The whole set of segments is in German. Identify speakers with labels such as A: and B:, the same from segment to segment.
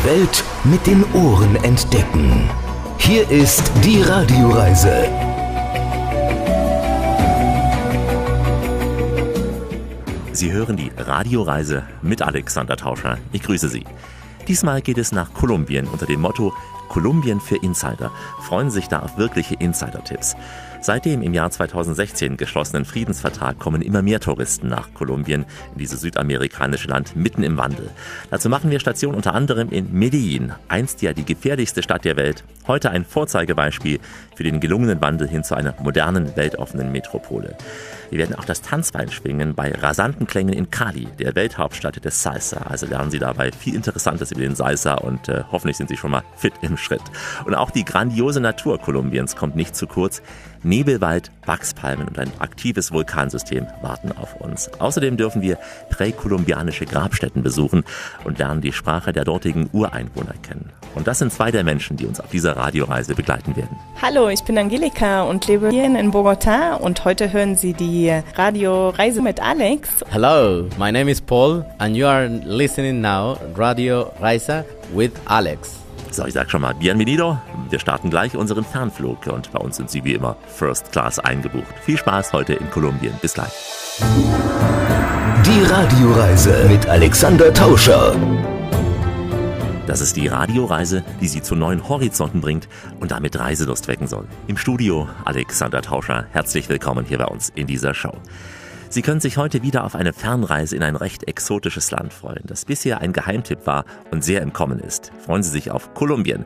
A: Die Welt mit den Ohren entdecken. Hier ist die Radioreise.
B: Sie hören die Radioreise mit Alexander Tauscher. Ich grüße Sie. Diesmal geht es nach Kolumbien unter dem Motto Kolumbien für Insider. Freuen sich da auf wirkliche Insider-Tipps. Seit dem im Jahr 2016 geschlossenen Friedensvertrag kommen immer mehr Touristen nach Kolumbien, in dieses südamerikanische Land mitten im Wandel. Dazu machen wir Station unter anderem in Medellin, einst ja die gefährlichste Stadt der Welt, heute ein Vorzeigebeispiel für den gelungenen Wandel hin zu einer modernen, weltoffenen Metropole. Wir werden auch das Tanzbein schwingen bei rasanten Klängen in Cali, der Welthauptstadt des Salsa. Also lernen Sie dabei viel Interessantes über den Salsa und äh, hoffentlich sind Sie schon mal fit im Schritt. Und auch die grandiose Natur Kolumbiens kommt nicht zu kurz. Nebelwald, Wachspalmen und ein aktives Vulkansystem warten auf uns. Außerdem dürfen wir präkolumbianische Grabstätten besuchen und lernen die Sprache der dortigen Ureinwohner kennen. Und das sind zwei der Menschen, die uns auf dieser Radioreise begleiten werden.
C: Hallo, ich bin Angelika und lebe hier in Bogota und heute hören Sie die Radioreise mit Alex.
D: Hello, my name is Paul and you are listening now Radio Reise with Alex.
B: So, ich sag schon mal, bienvenido. Wir starten gleich unseren Fernflug und bei uns sind Sie wie immer First Class eingebucht. Viel Spaß heute in Kolumbien. Bis gleich.
A: Die Radioreise mit Alexander Tauscher.
B: Das ist die Radioreise, die Sie zu neuen Horizonten bringt und damit Reiselust wecken soll. Im Studio Alexander Tauscher. Herzlich willkommen hier bei uns in dieser Show. Sie können sich heute wieder auf eine Fernreise in ein recht exotisches Land freuen, das bisher ein Geheimtipp war und sehr im Kommen ist. Freuen Sie sich auf Kolumbien.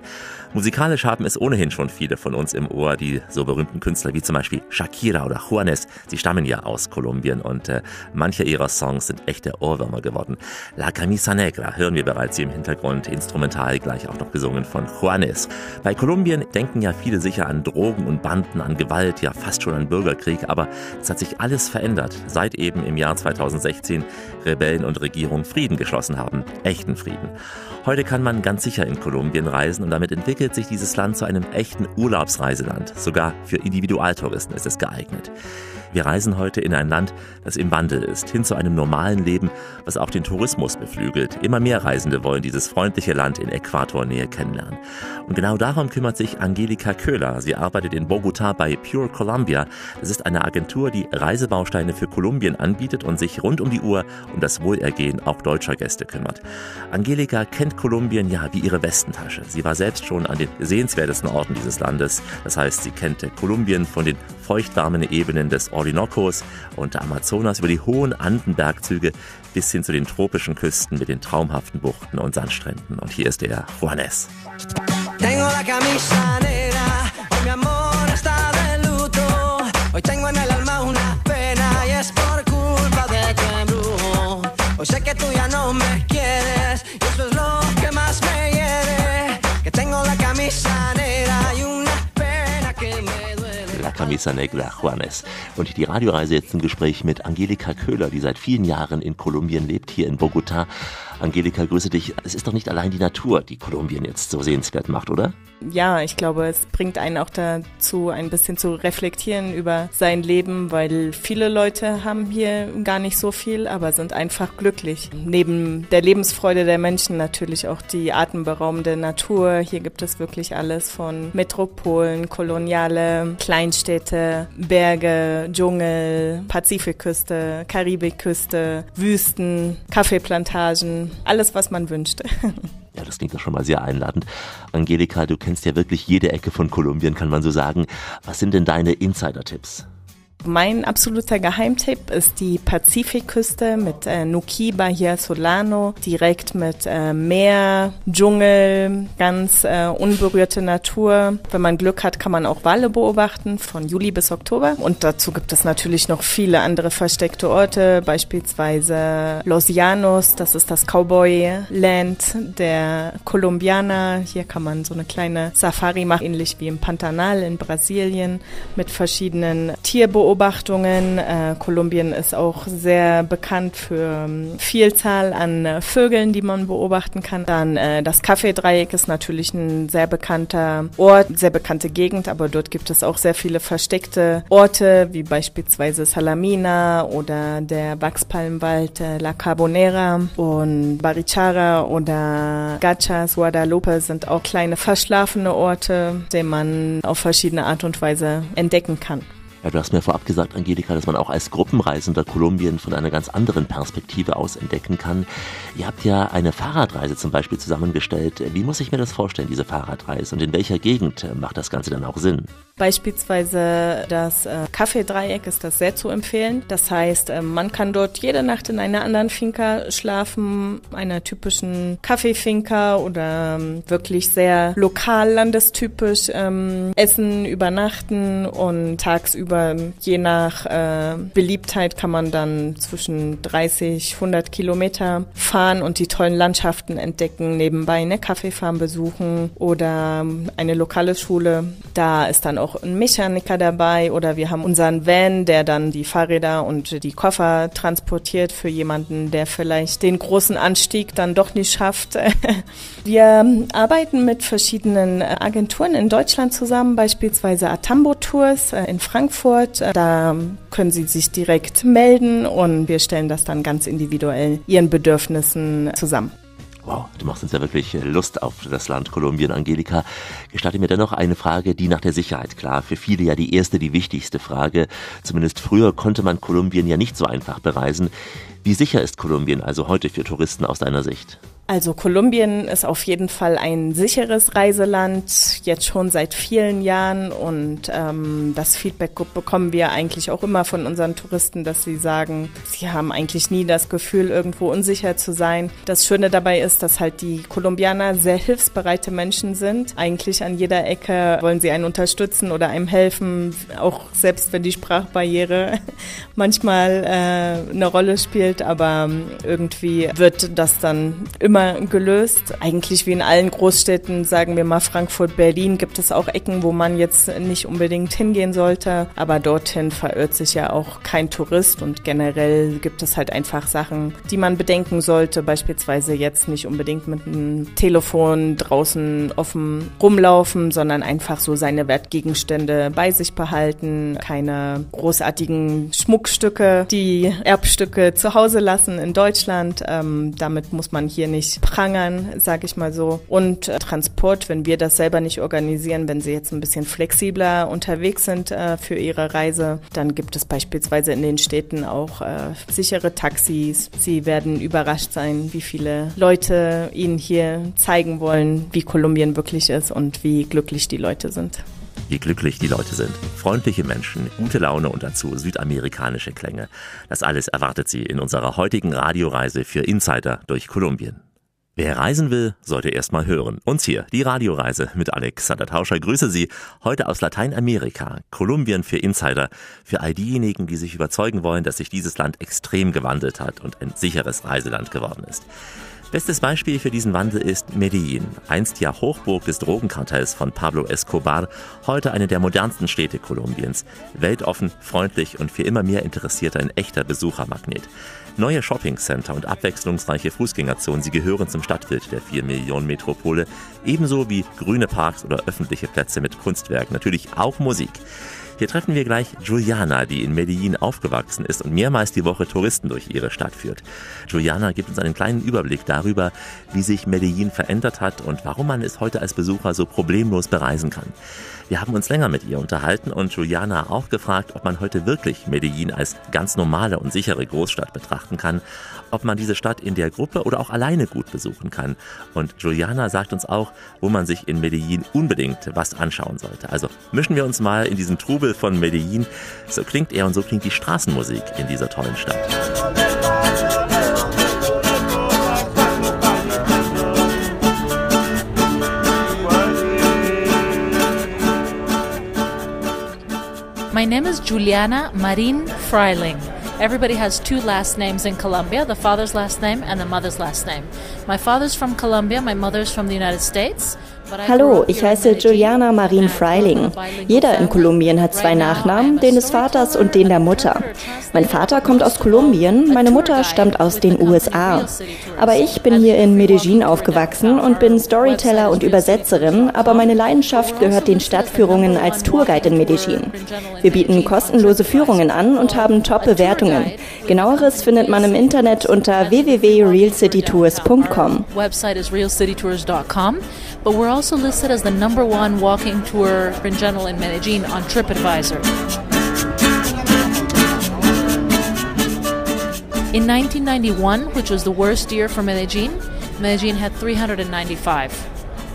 B: Musikalisch haben es ohnehin schon viele von uns im Ohr, die so berühmten Künstler wie zum Beispiel Shakira oder Juanes. Sie stammen ja aus Kolumbien und äh, manche ihrer Songs sind echte Ohrwürmer geworden. La Camisa Negra hören wir bereits hier im Hintergrund, instrumental gleich auch noch gesungen von Juanes. Bei Kolumbien denken ja viele sicher an Drogen und Banden, an Gewalt, ja fast schon an Bürgerkrieg, aber es hat sich alles verändert, seit eben im Jahr 2016 Rebellen und Regierung Frieden geschlossen haben, echten Frieden. Heute kann man ganz sicher in Kolumbien reisen und damit entwickelt sich dieses Land zu einem echten Urlaubsreiseland. Sogar für Individualtouristen ist es geeignet. Wir reisen heute in ein Land, das im Wandel ist, hin zu einem normalen Leben, was auch den Tourismus beflügelt. Immer mehr Reisende wollen dieses freundliche Land in Äquatornähe kennenlernen. Und genau darum kümmert sich Angelika Köhler. Sie arbeitet in Bogota bei Pure Colombia. Das ist eine Agentur, die Reisebausteine für Kolumbien anbietet und sich rund um die Uhr um das Wohlergehen auch deutscher Gäste kümmert. Angelika kennt Kolumbien ja wie ihre Westentasche. Sie war selbst schon an den sehenswertesten Orten dieses Landes. Das heißt, sie kennt Kolumbien von den feuchtwarmen Ebenen des Orinoco's und der Amazonas über die hohen Andenbergzüge bis hin zu den tropischen Küsten mit den traumhaften Buchten und Sandstränden. Und hier ist der Juanes. Tengo la camisa negra, Juanes. Und die Radioreise jetzt im Gespräch mit Angelika Köhler, die seit vielen Jahren in Kolumbien lebt, hier in Bogota. Angelika, grüße dich. Es ist doch nicht allein die Natur, die Kolumbien jetzt so sehenswert macht, oder?
C: Ja, ich glaube, es bringt einen auch dazu, ein bisschen zu reflektieren über sein Leben, weil viele Leute haben hier gar nicht so viel, aber sind einfach glücklich. Neben der Lebensfreude der Menschen natürlich auch die atemberaubende Natur. Hier gibt es wirklich alles von Metropolen, Koloniale, Kleinstädte, Berge, Dschungel, Pazifikküste, Karibikküste, Wüsten, Kaffeeplantagen, alles, was man wünscht.
B: Ja, das klingt doch schon mal sehr einladend. Angelika, du kennst ja wirklich jede Ecke von Kolumbien, kann man so sagen. Was sind denn deine Insider-Tipps?
C: Mein absoluter Geheimtipp ist die Pazifikküste mit äh, Nuquiba hier Solano, direkt mit äh, Meer, Dschungel, ganz äh, unberührte Natur. Wenn man Glück hat, kann man auch Wale beobachten von Juli bis Oktober. Und dazu gibt es natürlich noch viele andere versteckte Orte, beispielsweise Los Llanos, das ist das Cowboy-Land der Kolumbianer. Hier kann man so eine kleine Safari machen, ähnlich wie im Pantanal in Brasilien, mit verschiedenen Tierbeobachtungen Beobachtungen. Äh, Kolumbien ist auch sehr bekannt für ähm, Vielzahl an äh, Vögeln, die man beobachten kann. Dann äh, das Kaffeedreieck ist natürlich ein sehr bekannter Ort, sehr bekannte Gegend, aber dort gibt es auch sehr viele versteckte Orte, wie beispielsweise Salamina oder der Wachspalmenwald äh, La Carbonera und Barichara oder Gachas, Guadalupe sind auch kleine verschlafene Orte, die man auf verschiedene Art und Weise entdecken kann.
B: Ja, du hast mir vorab gesagt, Angelika, dass man auch als Gruppenreisender Kolumbien von einer ganz anderen Perspektive aus entdecken kann. Ihr habt ja eine Fahrradreise zum Beispiel zusammengestellt. Wie muss ich mir das vorstellen, diese Fahrradreise? Und in welcher Gegend macht das Ganze dann auch Sinn?
C: Beispielsweise das äh, Kaffeedreieck ist das sehr zu empfehlen. Das heißt, äh, man kann dort jede Nacht in einer anderen Finca schlafen, einer typischen Kaffeefinca oder ähm, wirklich sehr lokal landestypisch ähm, essen, übernachten und tagsüber je nach äh, Beliebtheit kann man dann zwischen 30, 100 Kilometer fahren und die tollen Landschaften entdecken, nebenbei eine Kaffeefarm besuchen oder eine lokale Schule. Da ist dann auch ein Mechaniker dabei oder wir haben unseren Van, der dann die Fahrräder und die Koffer transportiert für jemanden, der vielleicht den großen Anstieg dann doch nicht schafft. wir arbeiten mit verschiedenen Agenturen in Deutschland zusammen, beispielsweise Atambo Tours äh, in Frankfurt. Da können Sie sich direkt melden und wir stellen das dann ganz individuell Ihren Bedürfnissen zusammen.
B: Wow, du machst uns ja wirklich Lust auf das Land Kolumbien, Angelika. Gestatte mir dennoch eine Frage, die nach der Sicherheit klar. Für viele ja die erste, die wichtigste Frage. Zumindest früher konnte man Kolumbien ja nicht so einfach bereisen. Wie sicher ist Kolumbien also heute für Touristen aus deiner Sicht?
C: Also Kolumbien ist auf jeden Fall ein sicheres Reiseland, jetzt schon seit vielen Jahren und ähm, das Feedback bekommen wir eigentlich auch immer von unseren Touristen, dass sie sagen, sie haben eigentlich nie das Gefühl, irgendwo unsicher zu sein. Das Schöne dabei ist, dass halt die Kolumbianer sehr hilfsbereite Menschen sind. Eigentlich an jeder Ecke wollen sie einen unterstützen oder einem helfen, auch selbst wenn die Sprachbarriere manchmal äh, eine Rolle spielt, aber irgendwie wird das dann immer immer gelöst. Eigentlich wie in allen Großstädten, sagen wir mal Frankfurt, Berlin, gibt es auch Ecken, wo man jetzt nicht unbedingt hingehen sollte. Aber dorthin verirrt sich ja auch kein Tourist und generell gibt es halt einfach Sachen, die man bedenken sollte. Beispielsweise jetzt nicht unbedingt mit einem Telefon draußen offen rumlaufen, sondern einfach so seine Wertgegenstände bei sich behalten. Keine großartigen Schmuckstücke, die Erbstücke zu Hause lassen in Deutschland. Ähm, damit muss man hier nicht nicht prangern, sage ich mal so. Und äh, Transport, wenn wir das selber nicht organisieren, wenn sie jetzt ein bisschen flexibler unterwegs sind äh, für ihre Reise, dann gibt es beispielsweise in den Städten auch äh, sichere Taxis. Sie werden überrascht sein, wie viele Leute ihnen hier zeigen wollen, wie Kolumbien wirklich ist und wie glücklich die Leute sind
B: wie glücklich die Leute sind. Freundliche Menschen, gute Laune und dazu südamerikanische Klänge. Das alles erwartet Sie in unserer heutigen Radioreise für Insider durch Kolumbien. Wer reisen will, sollte erst mal hören. Uns hier, die Radioreise mit Alexander Tauscher. Grüße Sie heute aus Lateinamerika, Kolumbien für Insider, für all diejenigen, die sich überzeugen wollen, dass sich dieses Land extrem gewandelt hat und ein sicheres Reiseland geworden ist. Bestes Beispiel für diesen Wandel ist Medellin, einst ja Hochburg des Drogenkartells von Pablo Escobar, heute eine der modernsten Städte Kolumbiens. Weltoffen, freundlich und für immer mehr Interessierter ein echter Besuchermagnet. Neue Shoppingcenter und abwechslungsreiche Fußgängerzonen, sie gehören zum Stadtbild der 4 Millionen Metropole, ebenso wie grüne Parks oder öffentliche Plätze mit Kunstwerk, natürlich auch Musik. Hier treffen wir gleich Juliana, die in Medellin aufgewachsen ist und mehrmals die Woche Touristen durch ihre Stadt führt. Juliana gibt uns einen kleinen Überblick darüber, wie sich Medellin verändert hat und warum man es heute als Besucher so problemlos bereisen kann. Wir haben uns länger mit ihr unterhalten und Juliana auch gefragt, ob man heute wirklich Medellin als ganz normale und sichere Großstadt betrachten kann, ob man diese Stadt in der Gruppe oder auch alleine gut besuchen kann. Und Juliana sagt uns auch, wo man sich in Medellin unbedingt was anschauen sollte. Also mischen wir uns mal in diesen Trubel von Medellin. So klingt er und so klingt die Straßenmusik in dieser tollen Stadt.
E: My name is Juliana Marin Freiling. Everybody has two last names in Colombia the father's last name and the mother's last name. My father's from Colombia, my mother's from the United States.
F: Hallo, ich heiße Juliana Marin Freiling. Jeder in Kolumbien hat zwei Nachnamen, den des Vaters und den der Mutter. Mein Vater kommt aus Kolumbien, meine Mutter stammt aus den USA. Aber ich bin hier in Medellin aufgewachsen und bin Storyteller und Übersetzerin, aber meine Leidenschaft gehört den Stadtführungen als Tourguide in Medellin. Wir bieten kostenlose Führungen an und haben Top-Bewertungen. Genaueres findet man im Internet unter www.realcitytours.com.
E: But we're also listed as the number one walking tour in general in Medellin on TripAdvisor. In 1991, which was the worst year for Medellin, Medellin had 395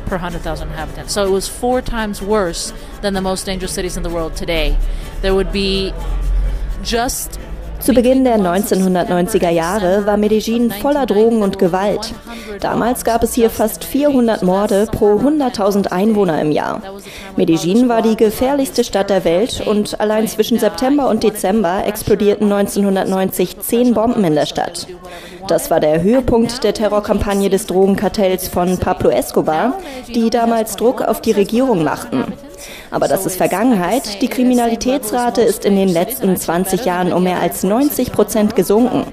E: per 100,000 inhabitants. So it was four times worse than the most dangerous cities in the world today. There would be just
F: Zu Beginn der 1990er Jahre war Medellin voller Drogen und Gewalt. Damals gab es hier fast 400 Morde pro 100.000 Einwohner im Jahr. Medellin war die gefährlichste Stadt der Welt und allein zwischen September und Dezember explodierten 1990 zehn Bomben in der Stadt. Das war der Höhepunkt der Terrorkampagne des Drogenkartells von Pablo Escobar, die damals Druck auf die Regierung machten. Aber das ist Vergangenheit. Die Kriminalitätsrate ist in den letzten 20 Jahren um mehr als 90 Prozent gesunken.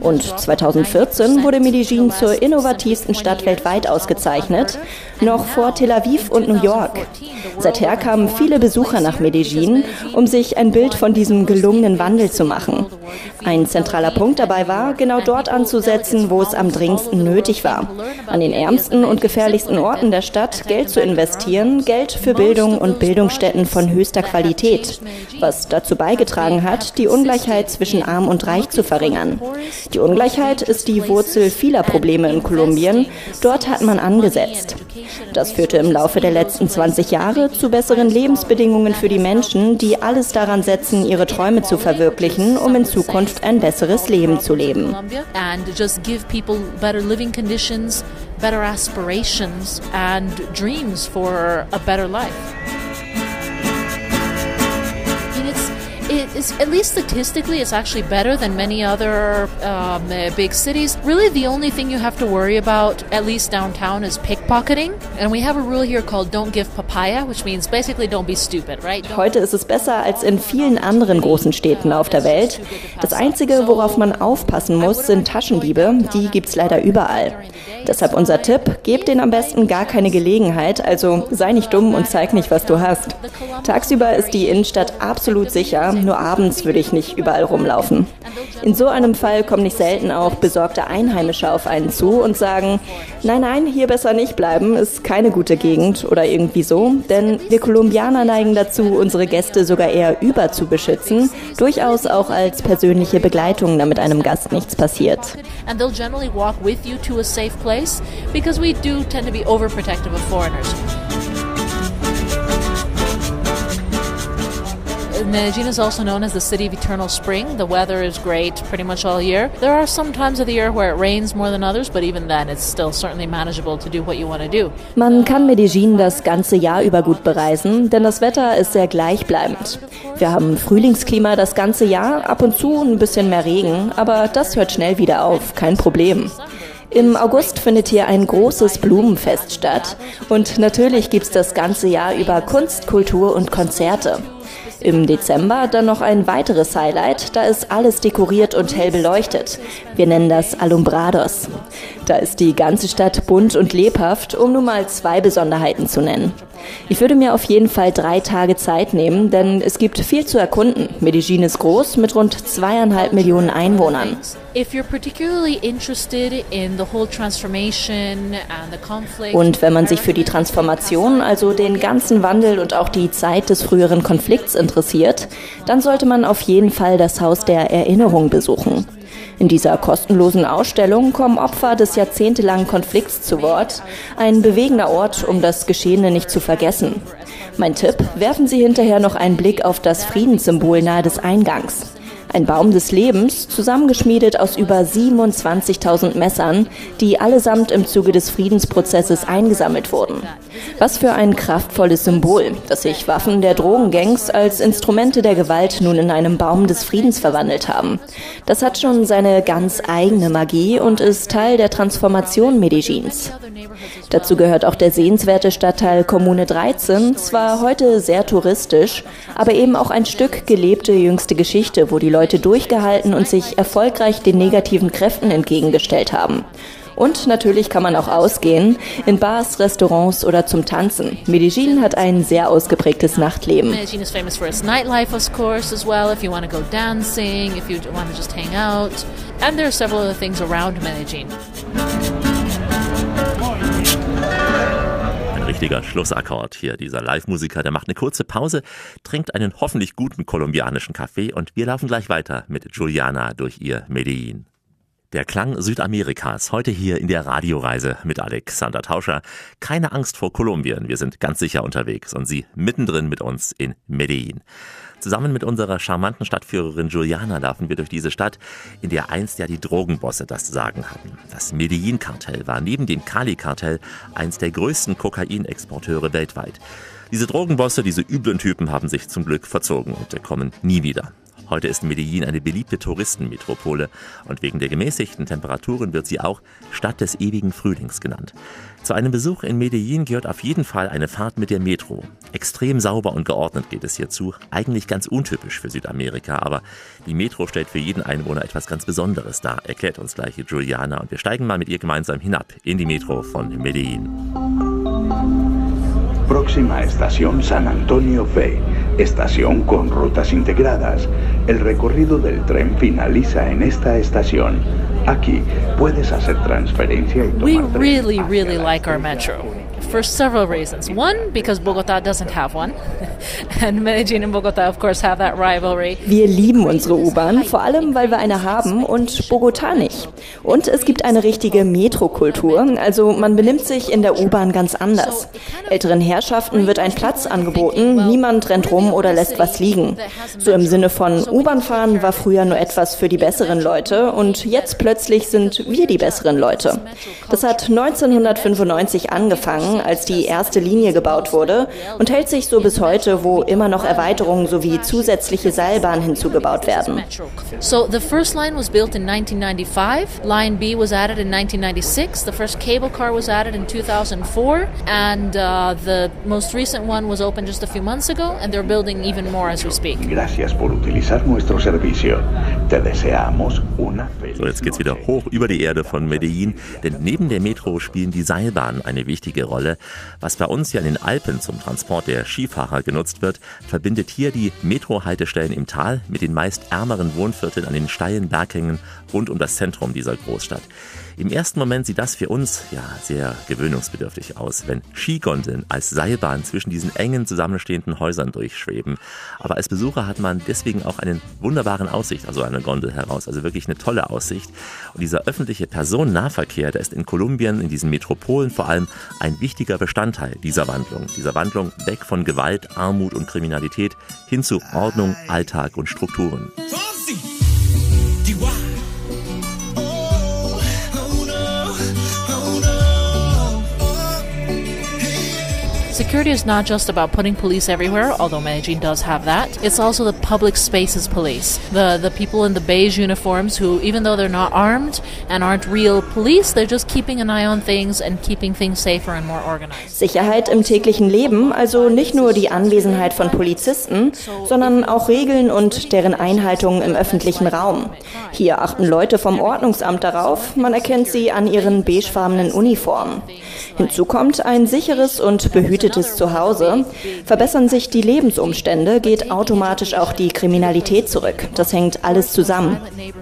F: Und 2014 wurde Medellin zur innovativsten Stadt weltweit ausgezeichnet, noch vor Tel Aviv und New York. Seither kamen viele Besucher nach Medellin, um sich ein Bild von diesem gelungenen Wandel zu machen. Ein zentraler Punkt dabei war, genau dort anzusetzen, wo es am dringendsten nötig war. An den ärmsten und gefährlichsten Orten der Stadt Geld zu investieren, Geld für Bildung und Bildungsstätten von höchster Qualität, was dazu beigetragen hat, die Ungleichheit zwischen Arm und Reich zu verringern. Die Ungleichheit ist die Wurzel vieler Probleme in Kolumbien. Dort hat man angesetzt. Das führte im Laufe der letzten 20 Jahre zu besseren Lebensbedingungen für die Menschen, die alles daran setzen, ihre Träume zu verwirklichen, um in Zukunft ein besseres Leben zu leben.
E: Better aspirations and dreams for a better life. Is at least statistically it's actually better than many other um, uh, big cities really the only thing you have to worry about at least downtown is pickpocketing and we have a rule here called don't give papaya which means basically don't be stupid right don't
F: Heute ist es besser als in vielen anderen großen Städten auf der Welt. Das einzige, worauf man aufpassen muss, sind Taschendiebe. Die gibt's leider überall. Deshalb unser Tipp, gebt denen am besten gar keine Gelegenheit, also sei nicht dumm und zeig nicht, was du hast. Tagsüber ist die Innenstadt absolut sicher, nur abends würde ich nicht überall rumlaufen. In so einem Fall kommen nicht selten auch besorgte Einheimische auf einen zu und sagen, nein, nein, hier besser nicht bleiben, ist keine gute Gegend oder irgendwie so, denn wir Kolumbianer neigen dazu, unsere Gäste sogar eher über zu beschützen, durchaus auch als persönliche Begleitung, damit einem Gast nichts passiert.
E: because we do tend to be overprotective of foreigners. Medellin is also known as the city of eternal spring. The weather is great pretty much all year. There are some times of the year where it rains more than others, but even then it's still certainly manageable to do what you want to do.
F: Man kann Medellin das ganze Jahr über gut bereisen, denn das Wetter ist sehr gleichbleibend. Wir haben Frühlingsklima das ganze Jahr, ab und zu ein bisschen mehr Regen, aber das hört schnell wieder auf, kein Problem. Im August findet hier ein großes Blumenfest statt und natürlich gibt's das ganze Jahr über Kunst, Kultur und Konzerte. Im Dezember dann noch ein weiteres Highlight, da ist alles dekoriert und hell beleuchtet. Wir nennen das Alumbrados. Da ist die ganze Stadt bunt und lebhaft, um nur mal zwei Besonderheiten zu nennen. Ich würde mir auf jeden Fall drei Tage Zeit nehmen, denn es gibt viel zu erkunden. Medellin ist groß mit rund zweieinhalb Millionen Einwohnern. Und wenn man sich für die Transformation, also den ganzen Wandel und auch die Zeit des früheren Konflikts interessiert, dann sollte man auf jeden Fall das Haus der Erinnerung besuchen. In dieser kostenlosen Ausstellung kommen Opfer des jahrzehntelangen Konflikts zu Wort. Ein bewegender Ort, um das Geschehene nicht zu vergessen. Mein Tipp, werfen Sie hinterher noch einen Blick auf das Friedenssymbol nahe des Eingangs. Ein Baum des Lebens, zusammengeschmiedet aus über 27.000 Messern, die allesamt im Zuge des Friedensprozesses eingesammelt wurden. Was für ein kraftvolles Symbol, dass sich Waffen der Drogengangs als Instrumente der Gewalt nun in einem Baum des Friedens verwandelt haben. Das hat schon seine ganz eigene Magie und ist Teil der Transformation Medellins. Dazu gehört auch der sehenswerte Stadtteil Kommune 13, zwar heute sehr touristisch, aber eben auch ein Stück gelebte jüngste Geschichte, wo die Leute durchgehalten und sich erfolgreich den negativen Kräften entgegengestellt haben. Und natürlich kann man auch ausgehen, in Bars, Restaurants oder zum Tanzen. Medellin hat ein sehr ausgeprägtes Nachtleben. Medellin is famous for its nightlife, of course, as well. If you want to go dancing, if you want to just hang out, and there are several other things around Medellin.
B: Ein richtiger Schlussakkord hier, dieser Live-Musiker, der macht eine kurze Pause, trinkt einen hoffentlich guten kolumbianischen Kaffee und wir laufen gleich weiter mit Juliana durch ihr Medellin. Der Klang Südamerikas, heute hier in der Radioreise mit Alexander Tauscher. Keine Angst vor Kolumbien, wir sind ganz sicher unterwegs und Sie mittendrin mit uns in Medellin. Zusammen mit unserer charmanten Stadtführerin Juliana laufen wir durch diese Stadt, in der einst ja die Drogenbosse das Sagen hatten. Das Medellin-Kartell war neben dem Cali-Kartell eins der größten Kokainexporteure weltweit. Diese Drogenbosse, diese üblen Typen haben sich zum Glück verzogen und kommen nie wieder. Heute ist Medellin eine beliebte Touristenmetropole und wegen der gemäßigten Temperaturen wird sie auch Stadt des ewigen Frühlings genannt. Zu einem Besuch in Medellin gehört auf jeden Fall eine Fahrt mit der Metro. Extrem sauber und geordnet geht es hier zu, eigentlich ganz untypisch für Südamerika, aber die Metro stellt für jeden Einwohner etwas ganz Besonderes dar, erklärt uns gleich Juliana und wir steigen mal mit ihr gemeinsam hinab in die Metro von Medellin.
G: Próxima estación San Antonio Fe, estación con rutas integradas. El recorrido del tren finaliza en esta estación. Aquí puedes hacer transferencia y tomar
E: We really, really like our metro. For several reasons. One, because Bogota doesn't have one. And Medellin and Bogota, of course, have that rivalry.
F: Wir lieben unsere U-Bahn, vor allem, weil wir eine haben und Bogota nicht. Und es gibt eine richtige Metrokultur, also man benimmt sich in der U-Bahn ganz anders. Älteren Herrschaften wird ein Platz angeboten, niemand rennt rum oder lässt was liegen. So im Sinne von U-Bahn fahren war früher nur etwas für die besseren Leute und jetzt plötzlich sind wir die besseren Leute. Das hat 1995 angefangen, als die erste Linie gebaut wurde und hält sich so bis heute, wo immer noch Erweiterungen sowie zusätzliche Seilbahnen hinzugebaut werden.
E: So the first line was built in 1995, line B was added in 1996, the first cable car was added in 2004 and uh, the most recent one was opened just a few months ago and they're building even more as we speak.
G: Gracias por utilizar nuestro servicio. Te deseamos una feliz
B: So, jetzt geht's wieder hoch über die Erde von Medellin, denn neben der Metro spielen die Seilbahnen eine wichtige Rolle. Was bei uns ja in den Alpen zum Transport der Skifahrer genutzt wird, verbindet hier die Metro-Haltestellen im Tal mit den meist ärmeren Wohnvierteln an den steilen Berghängen rund um das Zentrum dieser Großstadt. Im ersten Moment sieht das für uns ja sehr gewöhnungsbedürftig aus, wenn Skigondeln als Seilbahn zwischen diesen engen zusammenstehenden Häusern durchschweben. Aber als Besucher hat man deswegen auch einen wunderbaren Aussicht, also eine Gondel heraus, also wirklich eine tolle Aussicht. Und dieser öffentliche Personennahverkehr, der ist in Kolumbien, in diesen Metropolen vor allem ein wichtiger Bestandteil dieser Wandlung. Dieser Wandlung weg von Gewalt, Armut und Kriminalität hin zu Ordnung, Alltag und Strukturen.
E: Security is not just about putting police everywhere, although Medellin does have that. It's also the public spaces police. The the people in the beige uniforms who even though they're not armed and aren't real police, they're just keeping an eye on things and keeping things safer and more organized.
F: Sicherheit im täglichen Leben, also nicht nur die Anwesenheit von Polizisten, sondern auch Regeln und deren Einhaltung im öffentlichen Raum. Hier achten Leute vom Ordnungsamt darauf, man erkennt sie an ihren beigefarbenen Uniformen. Hinzu kommt ein sicheres und behütetes Zuhause. Verbessern sich die Lebensumstände, geht automatisch auch die Kriminalität zurück. Das hängt alles zusammen.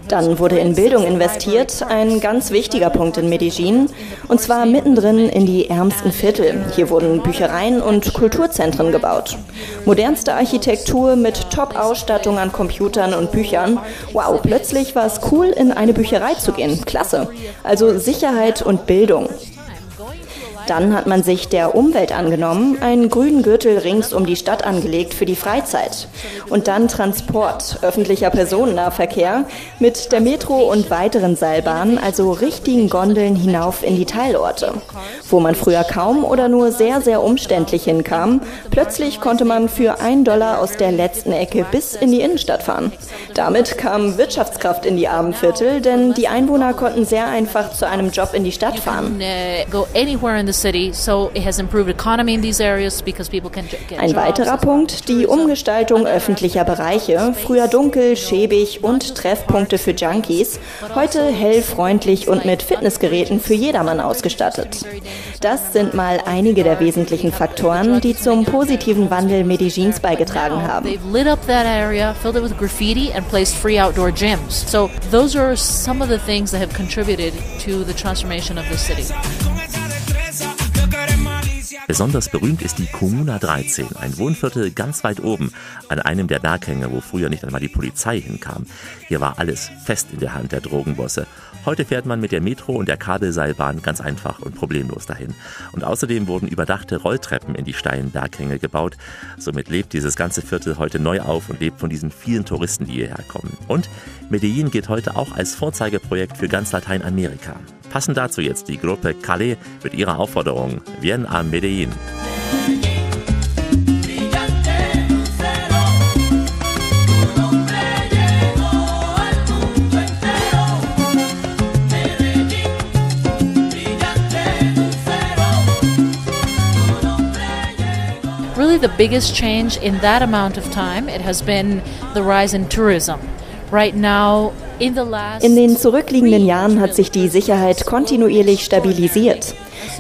F: Dann wurde in Bildung investiert, ein ganz wichtiger Punkt in Medellin, und zwar mittendrin in die ärmsten Viertel. Hier wurden Büchereien und Kulturzentren gebaut. Modernste Architektur mit Top-Ausstattung an Computern und Büchern. Wow, plötzlich war es cool, in eine Bücherei zu gehen. Klasse. Also Sicherheit und Bildung. Dann hat man sich der Umwelt angenommen, einen grünen Gürtel rings um die Stadt angelegt für die Freizeit. Und dann Transport, öffentlicher Personennahverkehr mit der Metro und weiteren Seilbahnen, also richtigen Gondeln hinauf in die Teilorte. Wo man früher kaum oder nur sehr, sehr umständlich hinkam, plötzlich konnte man für einen Dollar aus der letzten Ecke bis in die Innenstadt fahren. Damit kam Wirtschaftskraft in die Armenviertel, denn die Einwohner konnten sehr einfach zu einem Job in die Stadt fahren. Ein weiterer Punkt, die Umgestaltung öffentlicher Bereiche, früher dunkel, schäbig und Treffpunkte für Junkies, heute hell, freundlich und mit Fitnessgeräten für jedermann ausgestattet. Das sind mal einige der wesentlichen Faktoren, die zum positiven Wandel Medellins beigetragen haben.
E: So those are some of the things that have contributed to the transformation of the city.
B: Besonders berühmt ist die Comuna 13, ein Wohnviertel ganz weit oben, an einem der Berghänge, wo früher nicht einmal die Polizei hinkam. Hier war alles fest in der Hand der Drogenbosse. Heute fährt man mit der Metro und der Kabelseilbahn ganz einfach und problemlos dahin. Und außerdem wurden überdachte Rolltreppen in die steilen Berghänge gebaut. Somit lebt dieses ganze Viertel heute neu auf und lebt von diesen vielen Touristen, die hierher kommen. Und Medellin geht heute auch als Vorzeigeprojekt für ganz Lateinamerika. Passend dazu jetzt die Gruppe Calais mit ihrer Aufforderung Vien a Medellin.
E: The biggest change in that amount of time, it has been the rise in tourism. Right now,
F: in den zurückliegenden Jahren hat sich die Sicherheit kontinuierlich stabilisiert.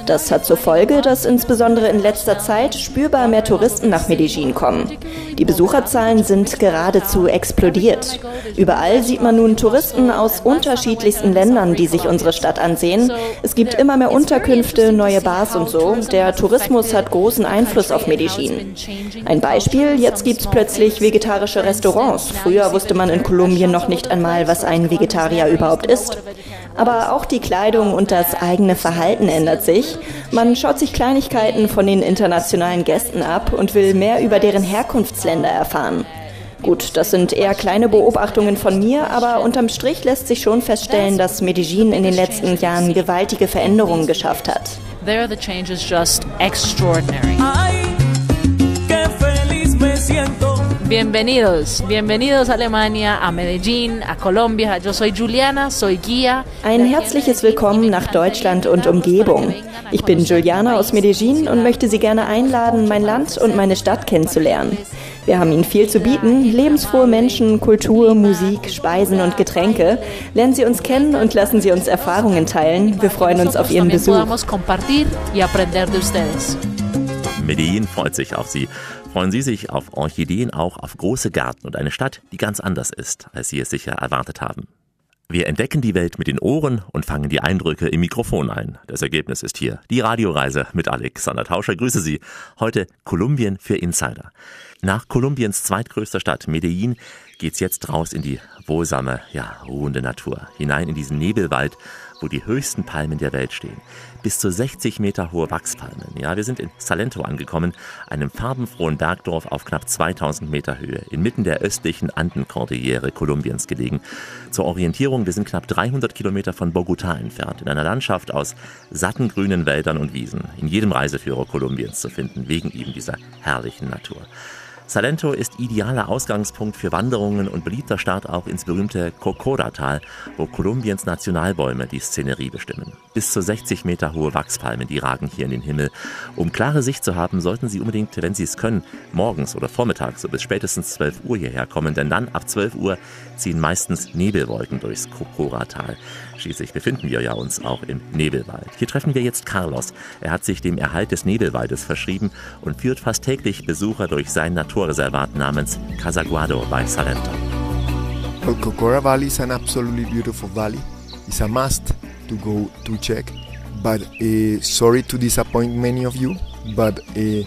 F: Das hat zur Folge, dass insbesondere in letzter Zeit spürbar mehr Touristen nach Medellin kommen. Die Besucherzahlen sind geradezu explodiert. Überall sieht man nun Touristen aus unterschiedlichsten Ländern, die sich unsere Stadt ansehen. Es gibt immer mehr Unterkünfte, neue Bars und so. Der Tourismus hat großen Einfluss auf Medellin. Ein Beispiel, jetzt gibt es plötzlich vegetarische Restaurants. Früher wusste man in Kolumbien noch nicht einmal, was ein Vegetarier überhaupt ist. Aber auch die Kleidung und das eigene Verhalten ändert sich. Man schaut sich Kleinigkeiten von den internationalen Gästen ab und will mehr über deren Herkunftsländer erfahren. Gut, das sind eher kleine Beobachtungen von mir, aber unterm Strich lässt sich schon feststellen, dass Medellin in den letzten Jahren gewaltige Veränderungen geschafft hat.
E: There the change is just extraordinary. Bienvenidos, bienvenidos a Alemania, a Medellín, a Colombia. Yo soy Juliana, soy guía.
F: Ein herzliches Willkommen nach Deutschland und Umgebung. Ich bin Juliana aus Medellin und möchte Sie gerne einladen, mein Land und meine Stadt kennenzulernen. Wir haben Ihnen viel zu bieten, lebensfrohe Menschen, Kultur, Musik, Speisen und Getränke. Lernen Sie uns kennen und lassen Sie uns Erfahrungen teilen. Wir freuen uns auf Ihren Besuch.
B: Medellin freut sich auf Sie. Freuen Sie sich auf Orchideen auch auf große Gärten und eine Stadt, die ganz anders ist, als Sie es sicher erwartet haben. Wir entdecken die Welt mit den Ohren und fangen die Eindrücke im Mikrofon ein. Das Ergebnis ist hier die Radioreise mit Alexander Tauscher. Grüße Sie. Heute Kolumbien für Insider. Nach Kolumbiens zweitgrößter Stadt Medellin geht's jetzt raus in die wohlsame, ja, ruhende Natur, hinein in diesen Nebelwald, wo die höchsten Palmen der Welt stehen. Bis zu 60 Meter hohe Wachspalmen. Ja, wir sind in Salento angekommen, einem farbenfrohen Bergdorf auf knapp 2000 Meter Höhe, inmitten der östlichen Andenkordillere Kolumbiens gelegen. Zur Orientierung, wir sind knapp 300 Kilometer von Bogotá entfernt, in einer Landschaft aus satten grünen Wäldern und Wiesen, in jedem Reiseführer Kolumbiens zu finden, wegen eben dieser herrlichen Natur. Salento ist idealer Ausgangspunkt für Wanderungen und beliebter Start auch ins berühmte Cocora-Tal, wo Kolumbiens Nationalbäume die Szenerie bestimmen. Bis zu 60 Meter hohe Wachspalmen, die ragen hier in den Himmel. Um klare Sicht zu haben, sollten Sie unbedingt, wenn Sie es können, morgens oder vormittags, so bis spätestens 12 Uhr hierher kommen, denn dann ab 12 Uhr ziehen meistens Nebelwolken durchs Cocora-Tal. Schließlich befinden wir ja uns auch im Nebelwald. Hier treffen wir jetzt Carlos. Er hat sich dem Erhalt des Nebelwaldes verschrieben und führt fast täglich Besucher durch sein Naturreservat namens Casaguado bei Salento.
H: Well, Cocora Valley is an absolutely beautiful valley. It's a must to go to check. But uh, sorry to disappoint many of you, but uh,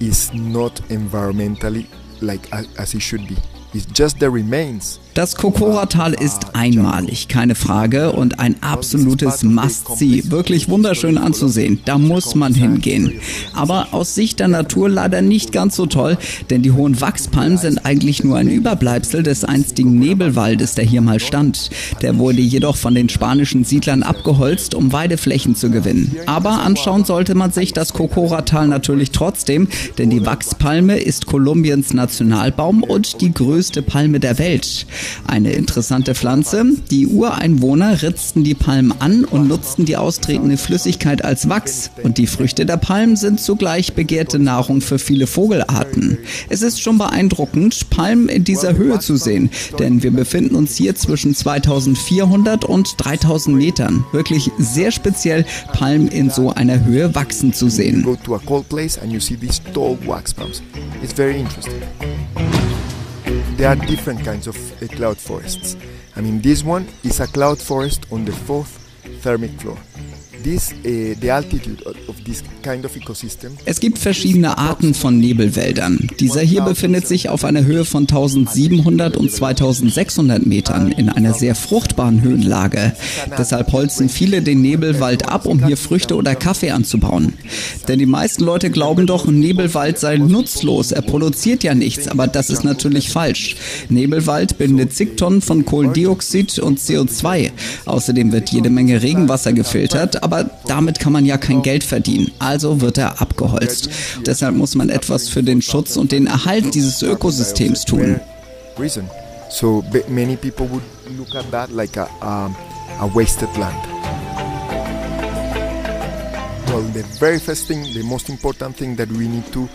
H: it's not environmentally like as it should be. It's just the remains
I: Das Kokora-Tal ist einmalig, keine Frage, und ein absolutes Must-See. Wirklich wunderschön anzusehen. Da muss man hingehen. Aber aus Sicht der Natur leider nicht ganz so toll, denn die hohen Wachspalmen sind eigentlich nur ein Überbleibsel des einstigen Nebelwaldes, der hier mal stand. Der wurde jedoch von den spanischen Siedlern abgeholzt, um Weideflächen zu gewinnen. Aber anschauen sollte man sich das Kokora-Tal natürlich trotzdem, denn die Wachspalme ist Kolumbiens Nationalbaum und die größte Palme der Welt. Eine interessante Pflanze. Die Ureinwohner ritzten die Palmen an und nutzten die austretende Flüssigkeit als Wachs. Und die Früchte der Palmen sind zugleich begehrte Nahrung für viele Vogelarten. Es ist schon beeindruckend, Palmen in dieser Höhe zu sehen, denn wir befinden uns hier zwischen 2400 und 3000 Metern. Wirklich sehr speziell, Palmen in so einer Höhe wachsen zu sehen. It's very interesting.
H: There are different kinds of uh, cloud forests. I mean, this one is a cloud forest on the fourth thermic floor.
I: Eh, es gibt verschiedene Arten von Nebelwäldern. Dieser hier befindet sich auf einer Höhe von 1700 und 2600 Metern in einer sehr fruchtbaren Höhenlage. Deshalb holzen viele den Nebelwald ab, um hier Früchte oder Kaffee anzubauen. Denn die meisten Leute glauben doch, Nebelwald sei nutzlos, er produziert ja nichts, aber das ist natürlich falsch. Nebelwald bindet zig Tonnen von Kohlendioxid und CO2. Außerdem wird jede Menge Regenwasser gefiltert, aber aber damit kann man ja kein Geld verdienen. Also wird er abgeholzt. Deshalb muss man etwas für den Schutz und den Erhalt dieses Ökosystems tun. So many people would look at that like a, um, a wasted land. Well, the very first thing, the most important thing that we need to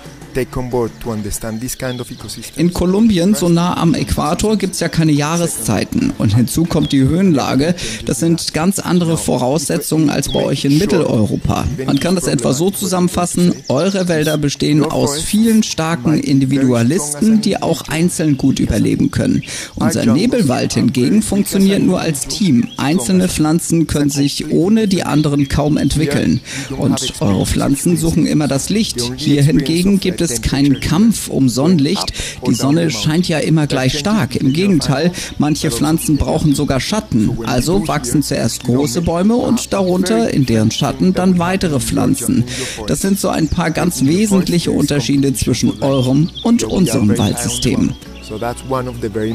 I: in Kolumbien, so nah am Äquator, gibt es ja keine Jahreszeiten. Und hinzu kommt die Höhenlage. Das sind ganz andere Voraussetzungen als bei euch in Mitteleuropa. Man kann das etwa so zusammenfassen, eure Wälder bestehen aus vielen starken Individualisten, die auch einzeln gut überleben können. Unser Nebelwald hingegen funktioniert nur als Team. Einzelne Pflanzen können sich ohne die anderen kaum entwickeln. Und eure Pflanzen suchen immer das Licht. Hier hingegen gibt gibt es keinen Kampf um Sonnenlicht. Die Sonne scheint ja immer gleich stark. Im Gegenteil, manche Pflanzen brauchen sogar Schatten. Also wachsen zuerst große Bäume und darunter, in deren Schatten, dann weitere Pflanzen. Das sind so ein paar ganz wesentliche Unterschiede zwischen eurem und unserem Waldsystem. So that's one of the very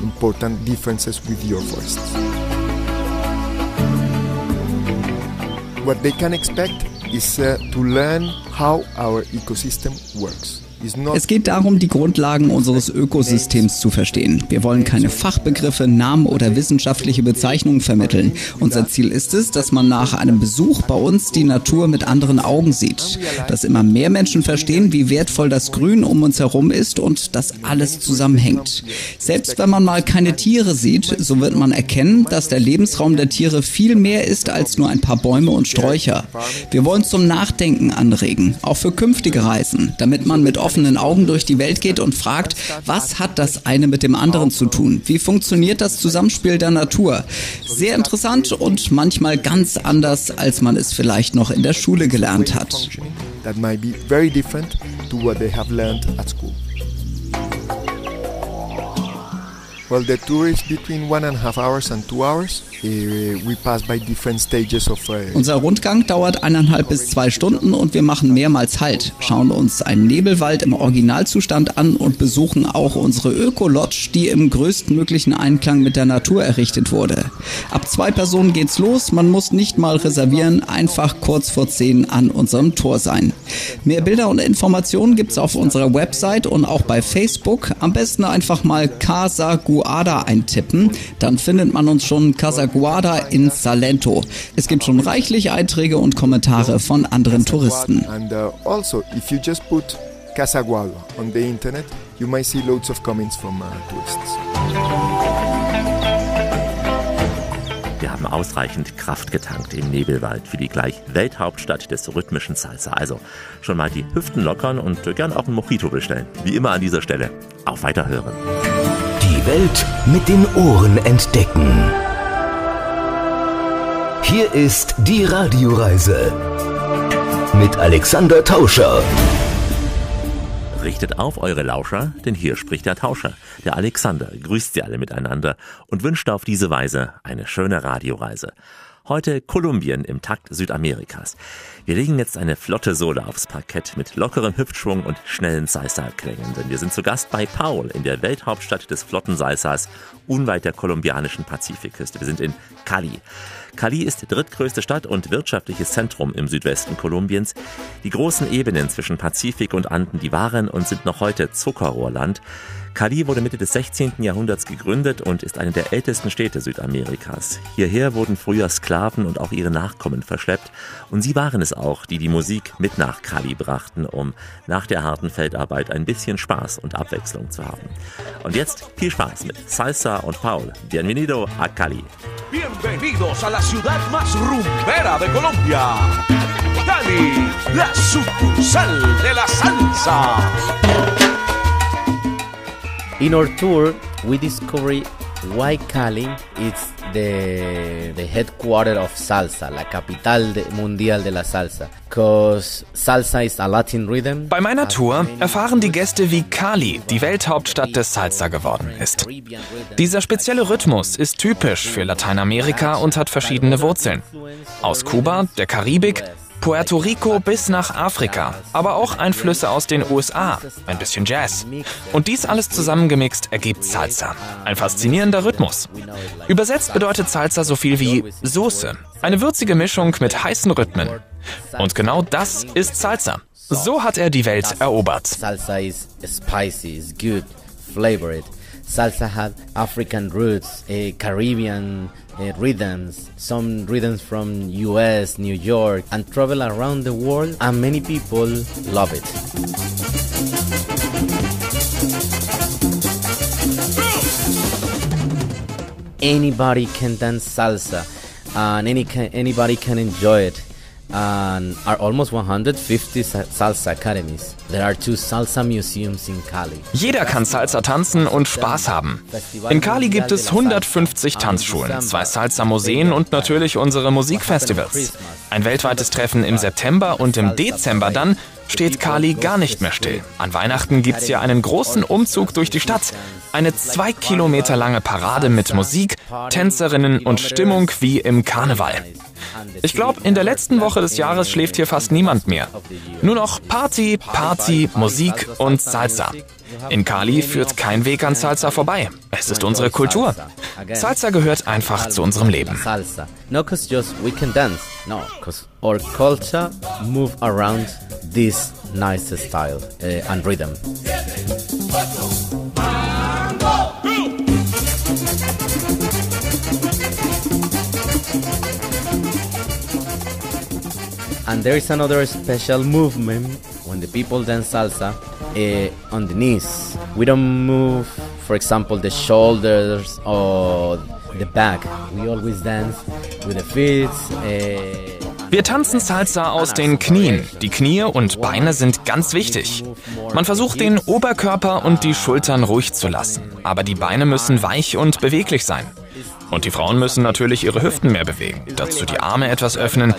I: important differences with your forests. What they can expect is uh, to learn how our ecosystem works. Es geht darum, die Grundlagen unseres Ökosystems zu verstehen. Wir wollen keine Fachbegriffe, Namen oder wissenschaftliche Bezeichnungen vermitteln. Unser Ziel ist es, dass man nach einem Besuch bei uns die Natur mit anderen Augen sieht. Dass immer mehr Menschen verstehen, wie wertvoll das Grün um uns herum ist und dass alles zusammenhängt. Selbst wenn man mal keine Tiere sieht, so wird man erkennen, dass der Lebensraum der Tiere viel mehr ist als nur ein paar Bäume und Sträucher. Wir wollen zum Nachdenken anregen, auch für künftige Reisen, damit man mit offenen offenen Augen durch die Welt geht und fragt, was hat das eine mit dem anderen zu tun? Wie funktioniert das Zusammenspiel der Natur? Sehr interessant und manchmal ganz anders, als man es vielleicht noch in der Schule gelernt hat. That might be very different to what they have learned at school. Well, the tour is between one and a half hours and two hours. Uh, Unser Rundgang dauert eineinhalb bis zwei Stunden und wir machen mehrmals Halt, schauen uns einen Nebelwald im Originalzustand an und besuchen auch unsere Öko-Lodge, die im größtmöglichen Einklang mit der Natur errichtet wurde. Ab zwei Personen geht's los, man muss nicht mal reservieren, einfach kurz vor zehn an unserem Tor sein. Mehr Bilder und Informationen gibt's auf unserer Website und auch bei Facebook. Am besten einfach mal Casa Guada eintippen, dann findet man uns schon Casa Guarda in Salento. Es gibt schon reichlich Einträge und Kommentare von anderen Touristen. And uh, also, if you just put Casaguado on the internet, you might see loads of comments from uh, tourists.
B: Wir haben ausreichend Kraft getankt im Nebelwald für die gleich Welthauptstadt des rhythmischen Salsa. Also schon mal die Hüften lockern und gern auch ein Mojito bestellen. Wie immer an dieser Stelle. Auf Weiterhören.
A: Die Welt mit den Ohren entdecken. Hier ist die Radioreise mit Alexander Tauscher.
B: Richtet auf eure Lauscher, denn hier spricht der Tauscher. Der Alexander grüßt sie alle miteinander und wünscht auf diese Weise eine schöne Radioreise. Heute Kolumbien im Takt Südamerikas. Wir legen jetzt eine flotte Sohle aufs Parkett mit lockerem Hüftschwung und schnellen Salsa-Klängen, denn wir sind zu Gast bei Paul in der Welthauptstadt des flotten Salsas, unweit der kolumbianischen Pazifikküste. Wir sind in Cali. Cali ist drittgrößte Stadt und wirtschaftliches Zentrum im Südwesten Kolumbiens. Die großen Ebenen zwischen Pazifik und Anden, die waren und sind noch heute Zuckerrohrland. Cali wurde Mitte des 16. Jahrhunderts gegründet und ist eine der ältesten Städte Südamerikas. Hierher wurden früher Sklaven und auch ihre Nachkommen verschleppt und sie waren es auch, die die Musik mit nach Cali brachten, um nach der harten Feldarbeit ein bisschen Spaß und Abwechslung zu haben. Und jetzt viel Spaß mit Salsa und Paul. Bienvenido a Cali.
J: Bienvenidos a la ciudad más rumbera de Colombia. Cali, la sucursal de la salsa.
D: In our tour, we discover why Cali is the, the headquarter of salsa, la capital de, mundial de la salsa. Because salsa is a Latin rhythm.
K: Bei meiner Tour erfahren die Gäste, wie Cali die Welthauptstadt des Salsa geworden ist. Dieser spezielle Rhythmus ist typisch für Lateinamerika und hat verschiedene Wurzeln. Aus Kuba, der Karibik, Puerto Rico bis nach Afrika, aber auch Einflüsse aus den USA, ein bisschen Jazz. Und dies alles zusammengemixt ergibt Salsa. Ein faszinierender Rhythmus. Übersetzt bedeutet Salsa so viel wie Soße. Eine würzige Mischung mit heißen Rhythmen. Und genau das ist Salsa. So hat er die Welt erobert.
D: Salsa is spicy, is good, flavored. Salsa had African roots, uh, Caribbean uh, rhythms, some rhythms from US, New York, and travel around the world, and many people love it. Anybody can dance salsa, and any can, anybody can enjoy it. And are almost 150 salsa academies. There are two salsa museums in Cali.
K: Jeder kann Salsa tanzen und Spaß haben. In Cali gibt es 150 Tanzschulen, zwei Salsa-Museen und natürlich unsere Musikfestivals. Ein weltweites Treffen im September und im Dezember dann steht Cali gar nicht mehr still. An Weihnachten gibt es ja einen großen Umzug durch die Stadt. Eine zwei Kilometer lange Parade mit Musik, Tänzerinnen und Stimmung wie im Karneval. Ich glaube, in der letzten Woche des Jahres schläft hier fast niemand mehr. Nur noch Party, Party, Musik und Salsa. In Cali führt kein Weg an Salsa vorbei. Es ist unsere Kultur. Salsa gehört einfach zu unserem Leben.
D: No, cause just we can dance. No, cause our culture move around this nice style uh, and rhythm. And there is another special movement when the people dance salsa uh, on the knees. We don't move, for example, the shoulders or the back. We always dance with the feet. Uh,
K: Wir tanzen Salsa aus den Knien. Die Knie und Beine sind ganz wichtig. Man versucht den Oberkörper und die Schultern ruhig zu lassen, aber die Beine müssen weich und beweglich sein. Und die Frauen müssen natürlich ihre Hüften mehr bewegen, dazu die Arme etwas öffnen,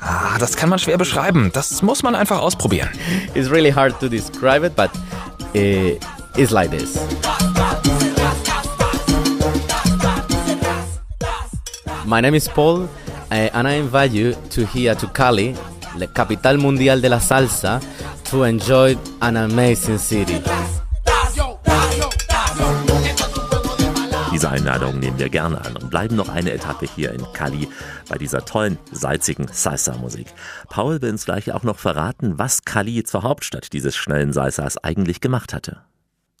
K: Ah, das kann man schwer beschreiben. Das muss man einfach ausprobieren.
D: It's really hard to describe it, but uh, it's like this. My name is Paul, uh, and I invite you to here to Cali, la capital mundial de la salsa, to enjoy an amazing city.
B: Diese Einladung nehmen wir gerne an und bleiben noch eine Etappe hier in Cali bei dieser tollen, salzigen Salsa-Musik. Paul will uns gleich auch noch verraten, was Cali zur Hauptstadt dieses schnellen Salsas eigentlich gemacht hatte.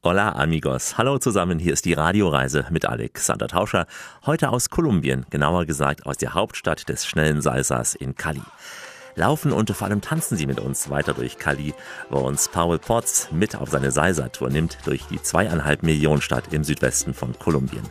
B: Hola amigos, hallo zusammen, hier ist die Radioreise mit Alexander Tauscher, heute aus Kolumbien, genauer gesagt aus der Hauptstadt des schnellen Salsas in Cali. Laufen und vor allem tanzen sie mit uns weiter durch Cali, wo uns Paul Potts mit auf seine Salsa-Tour nimmt durch die zweieinhalb Millionen Stadt im Südwesten von Kolumbien.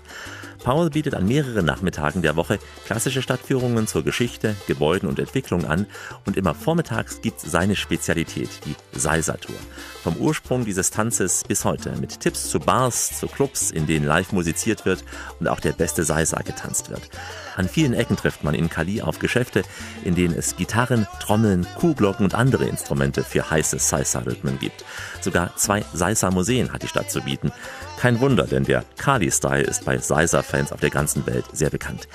B: Paul bietet an mehreren Nachmittagen der Woche klassische Stadtführungen zur Geschichte, Gebäuden und Entwicklung an und immer vormittags gibt es seine Spezialität, die Salsa-Tour. Vom Ursprung dieses Tanzes bis heute mit Tipps zu Bars, zu Clubs, in denen live musiziert wird und auch der beste Salsa getanzt wird. An vielen Ecken trifft man in Cali auf Geschäfte, in denen es Gitarren, Trommeln, Kuhglocken und andere Instrumente für heiße Salsa-Rhythmen gibt. Sogar zwei Salsa-Museen hat die Stadt zu bieten. Kein Wunder, denn der Kali-Style ist bei Salsa-Fans auf der ganzen Welt sehr bekannt.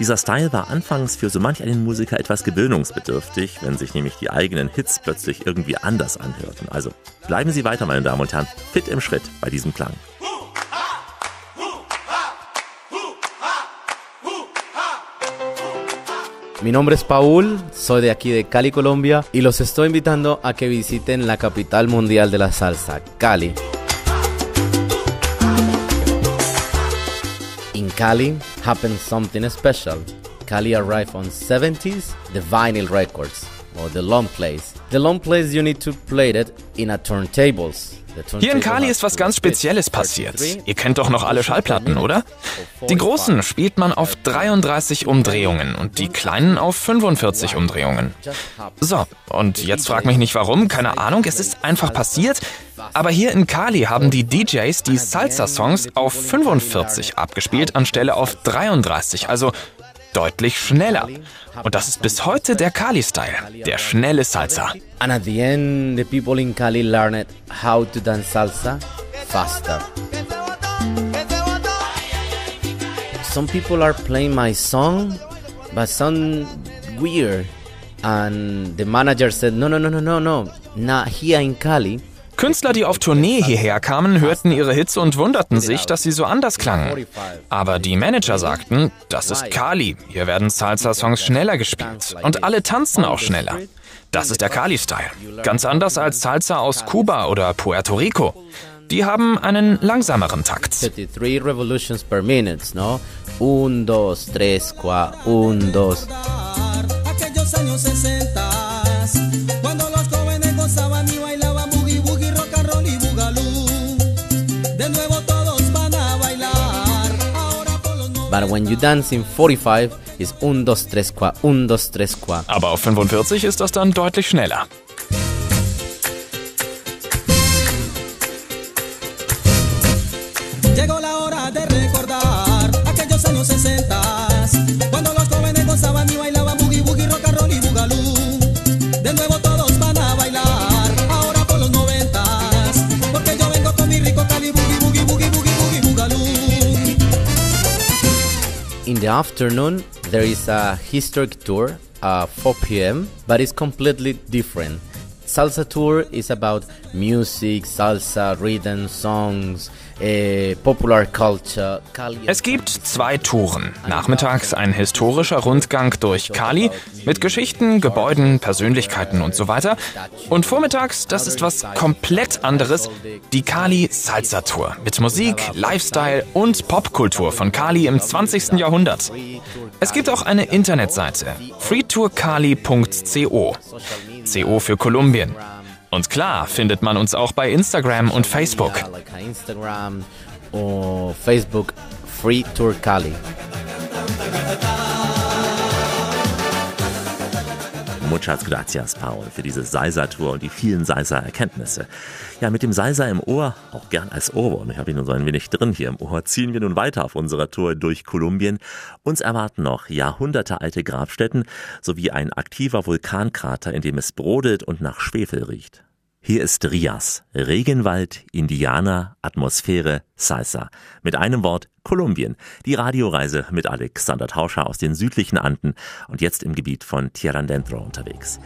B: Dieser Style war anfangs für so manch einen Musiker etwas gewöhnungsbedürftig, wenn sich nämlich die eigenen Hits plötzlich irgendwie anders anhörten. Also bleiben Sie weiter, meine Damen und Herren, fit im Schritt bei diesem Klang.
D: Mi nombre es Paul, soy de aquí de Cali, Colombia, y los estoy invitando a que visiten la capital mundial de la salsa, Cali. Cali happened something special. Cali arrived on 70s, the vinyl records, or the long plays. The long plays you need to play it in a turntables.
K: Hier in Kali ist was ganz Spezielles passiert. Ihr kennt doch noch alle Schallplatten, oder? Die großen spielt man auf 33 Umdrehungen und die kleinen auf 45 Umdrehungen. So, und jetzt frag mich nicht warum, keine Ahnung, es ist einfach passiert. Aber hier in Kali haben die DJs die Salsa-Songs auf 45 abgespielt anstelle auf 33, also deutlich schneller. Und das ist bis heute der Kali-Style, der schnelle Salsa.
D: And at the end, the people in Cali learned how to dance salsa faster. Some people are playing my song, but some weird. And the manager said, no, no, no, no, no, no, not here in Cali.
K: Künstler, die auf Tournee hierher kamen, hörten ihre Hits und wunderten sich, dass sie so anders klangen. Aber die Manager sagten, das ist Kali, hier werden Salsa-Songs schneller gespielt und alle tanzen auch schneller. Das ist der Kali-Style. Ganz anders als Salsa aus Kuba oder Puerto Rico. Die haben einen langsameren Takt.
D: 33 revolutions per minute, no? Un, dos, tres, qua, un, dos. But when you dance in 45, it's un, dos, tres, qua, un, dos, tres, qua.
K: Aber auf 45 ist das dann deutlich schneller.
L: Llegó la hora de recordar aquellos años 60
D: the afternoon, there is a historic tour at 4 p.m., but it's completely different. Salsa tour is about music, salsa, rhythm, songs, Cali
K: Es gibt zwei Touren. Nachmittags ein historischer Rundgang durch Kali mit Geschichten, Gebäuden, Persönlichkeiten und so weiter. Und vormittags, das ist was komplett anderes, die Kali Salsa Tour mit Musik, Lifestyle und Popkultur von Kali im 20. Jahrhundert. Es gibt auch eine Internetseite, freetourkali.co. CO für Kolumbien. Und klar findet man uns auch bei Instagram und Facebook.
D: Uh, Instagram or Facebook, Free Tour Cali.
B: Muchas gracias, Paul, für diese Salsa-Tour und die vielen Salsa-Erkenntnisse. Ja, mit dem Salsa im Ohr, auch gern als Ohrwurm, ich habe ihn nur so ein wenig drin hier im Ohr, ziehen wir nun weiter auf unserer Tour durch Kolumbien. Uns erwarten noch jahrhundertealte Grabstätten sowie ein aktiver Vulkankrater, in dem es brodelt und nach Schwefel riecht. Hier ist Rias, Regenwald, Indianer, Atmosphäre, Salsa. Mit einem Wort Kolumbien. Die Radioreise mit Alexander Tauscher aus den südlichen Anden und jetzt im Gebiet von Tierra Dentro unterwegs.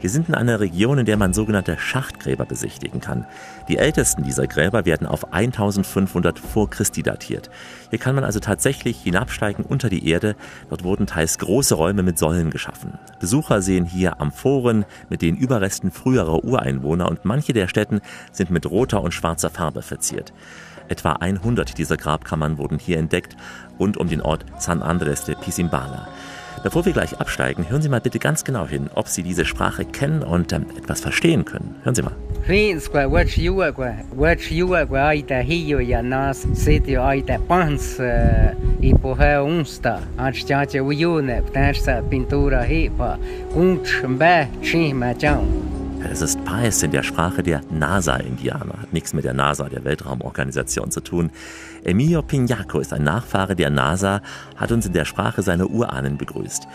B: Wir sind in einer Region, in der man sogenannte Schachtgräber besichtigen kann. Die ältesten dieser Gräber werden auf 1500 vor Christi datiert. Hier kann man also tatsächlich hinabsteigen unter die Erde. Dort wurden teils große Räume mit Säulen geschaffen. Besucher sehen hier Amphoren mit den Überresten früherer Ureinwohner und manche der Stätten sind mit roter und schwarzer Farbe verziert. Etwa 100 dieser Grabkammern wurden hier entdeckt rund um den Ort San Andres de Pisimbala. Bevor wir gleich absteigen, hören Sie mal bitte ganz genau hin, ob Sie diese Sprache kennen und ähm, etwas verstehen können. Hören Sie mal. Das ist Paes in der Sprache der NASA-Indianer. Hat nichts mit der NASA, der Weltraumorganisation, zu tun. Emilio Pignaco ist ein Nachfahre der NASA, hat uns in der Sprache seiner Urahnen begrüßt.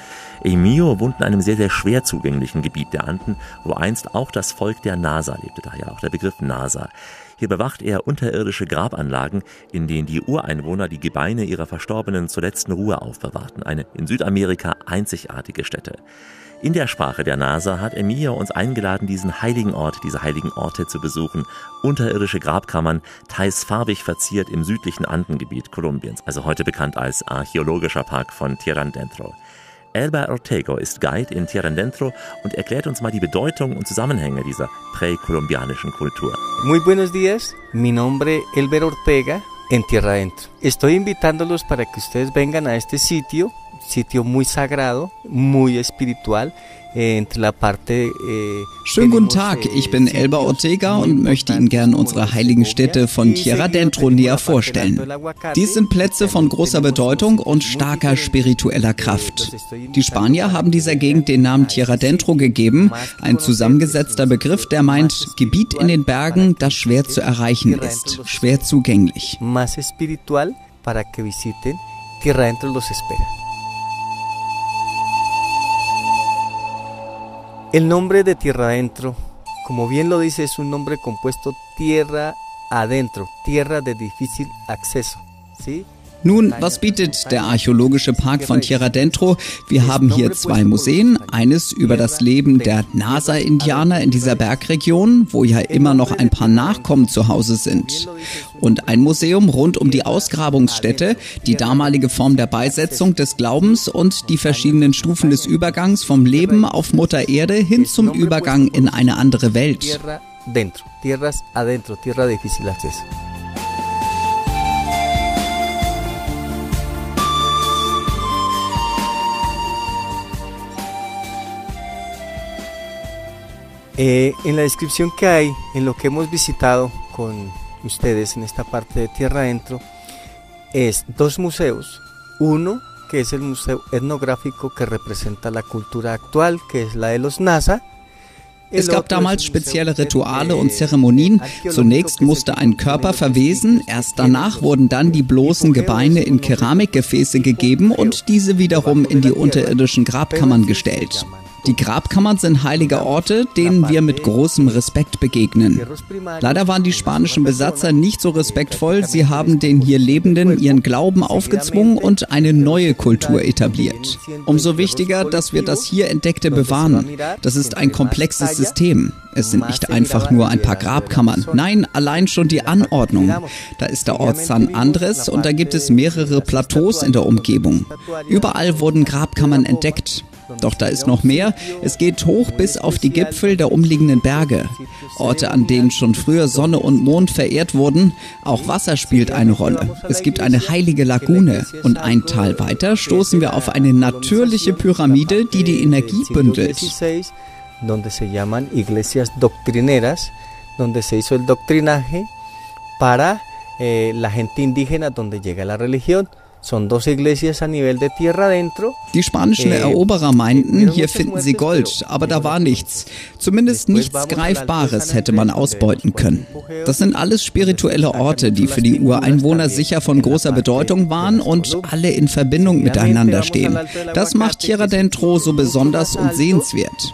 B: Emilio wohnt in einem sehr, sehr schwer zugänglichen Gebiet der Anden, wo einst auch das Volk der NASA lebte, daher auch der Begriff NASA. Hier bewacht er unterirdische Grabanlagen, in denen die Ureinwohner die Gebeine ihrer Verstorbenen zur letzten Ruhe aufbewahrten. Eine in Südamerika einzigartige Stätte. In der Sprache der NASA hat Emilio uns eingeladen, diesen heiligen Ort, diese heiligen Orte zu besuchen. Unterirdische Grabkammern, teils farbig verziert im südlichen Andengebiet Kolumbiens, also heute bekannt als archäologischer Park von Tirandentro. Elba Ortego ist Guide in Tirandentro und erklärt uns mal die Bedeutung und Zusammenhänge dieser präkolumbianischen Kultur.
M: Muy buenos días, mi nombre Elber Ortega en Tierra Adentro. Estoy invitándolos para que ustedes vengan a este sitio sitio muy sagrado, muy espiritual. eh, eh,
I: Schönen guten Tag, ich bin Elba Ortega und möchte Ihnen gern unsere heiligen Städte von Tierra Dentro näher vorstellen. Dies sind Plätze von großer Bedeutung und starker spiritueller Kraft. Die Spanier haben dieser Gegend den Namen Tierra Dentro gegeben, ein zusammengesetzter Begriff, der meint Gebiet in den Bergen, das schwer zu erreichen ist, schwer zugänglich.
M: Tierra Adentro los espera. El nombre de Tierra Adentro, como bien lo dice, es un nombre compuesto tierra adentro, tierra de difícil acceso. ¿sí?
I: Nun, was bietet der archäologische Park von Tierra Dentro? Wir haben hier zwei Museen. Eines über das Leben der NASA-Indianer in dieser Bergregion, wo ja immer noch ein paar Nachkommen zu Hause sind. Und ein Museum rund um die Ausgrabungsstätte, die damalige Form der Beisetzung des Glaubens und die verschiedenen Stufen des Übergangs vom Leben auf Mutter Erde hin zum Übergang in eine andere Welt.
M: Tierra dentro, tierras adentro, tierra difícil acceso. Eh, en la descripción que hay, en lo que hemos visitado con ustedes en esta parte de Tierra Adentro, es dos museos. Uno que es el Museo Etnográfico que representa la cultura actual, que es la de los NASA.
I: Es gab damals spezielle Rituale und Zeremonien. Zunächst musste ein Körper verwesen, erst danach wurden dann die bloßen Gebeine in Keramikgefäße gegeben und diese wiederum in die unterirdischen Grabkammern gestellt. Die Grabkammern sind heilige Orte, denen wir mit großem Respekt begegnen. Leider waren die spanischen Besatzer nicht so respektvoll. Sie haben den hier Lebenden ihren Glauben aufgezwungen und eine neue Kultur etabliert. Umso wichtiger, dass wir das hier Entdeckte bewahren. Das ist ein komplexes System. Es sind nicht einfach nur ein paar Grabkammern. Nein, allein schon die Anordnung. Da ist der Ort San Andres und da gibt es mehrere Plateaus in der Umgebung. Überall wurden Grabkammern entdeckt. Doch da ist noch mehr. Es geht hoch bis auf die Gipfel der umliegenden Berge. Orte, an denen schon früher Sonne und Mond verehrt wurden. Auch Wasser spielt eine Rolle. Es gibt eine heilige Lagune. Und ein Tal weiter stoßen wir auf eine natürliche Pyramide, die die Energie bündelt.
M: donde se llaman iglesias doctrineras, donde se hizo el doctrinaje para eh, la gente indígena donde llega la religión. Son dos iglesias a nivel de tierra adentro.
I: Die spanischen
M: Eh,
I: Eroberer meinten, hier finden sie Gold, aber da war nichts. Zumindest nichts Greifbares hätte man ausbeuten können. Das sind alles spirituelle Orte, die für die Ureinwohner sicher von großer Bedeutung waren und alle in Verbindung miteinander stehen. Das macht Tierra Dentro so besonders und sehenswert.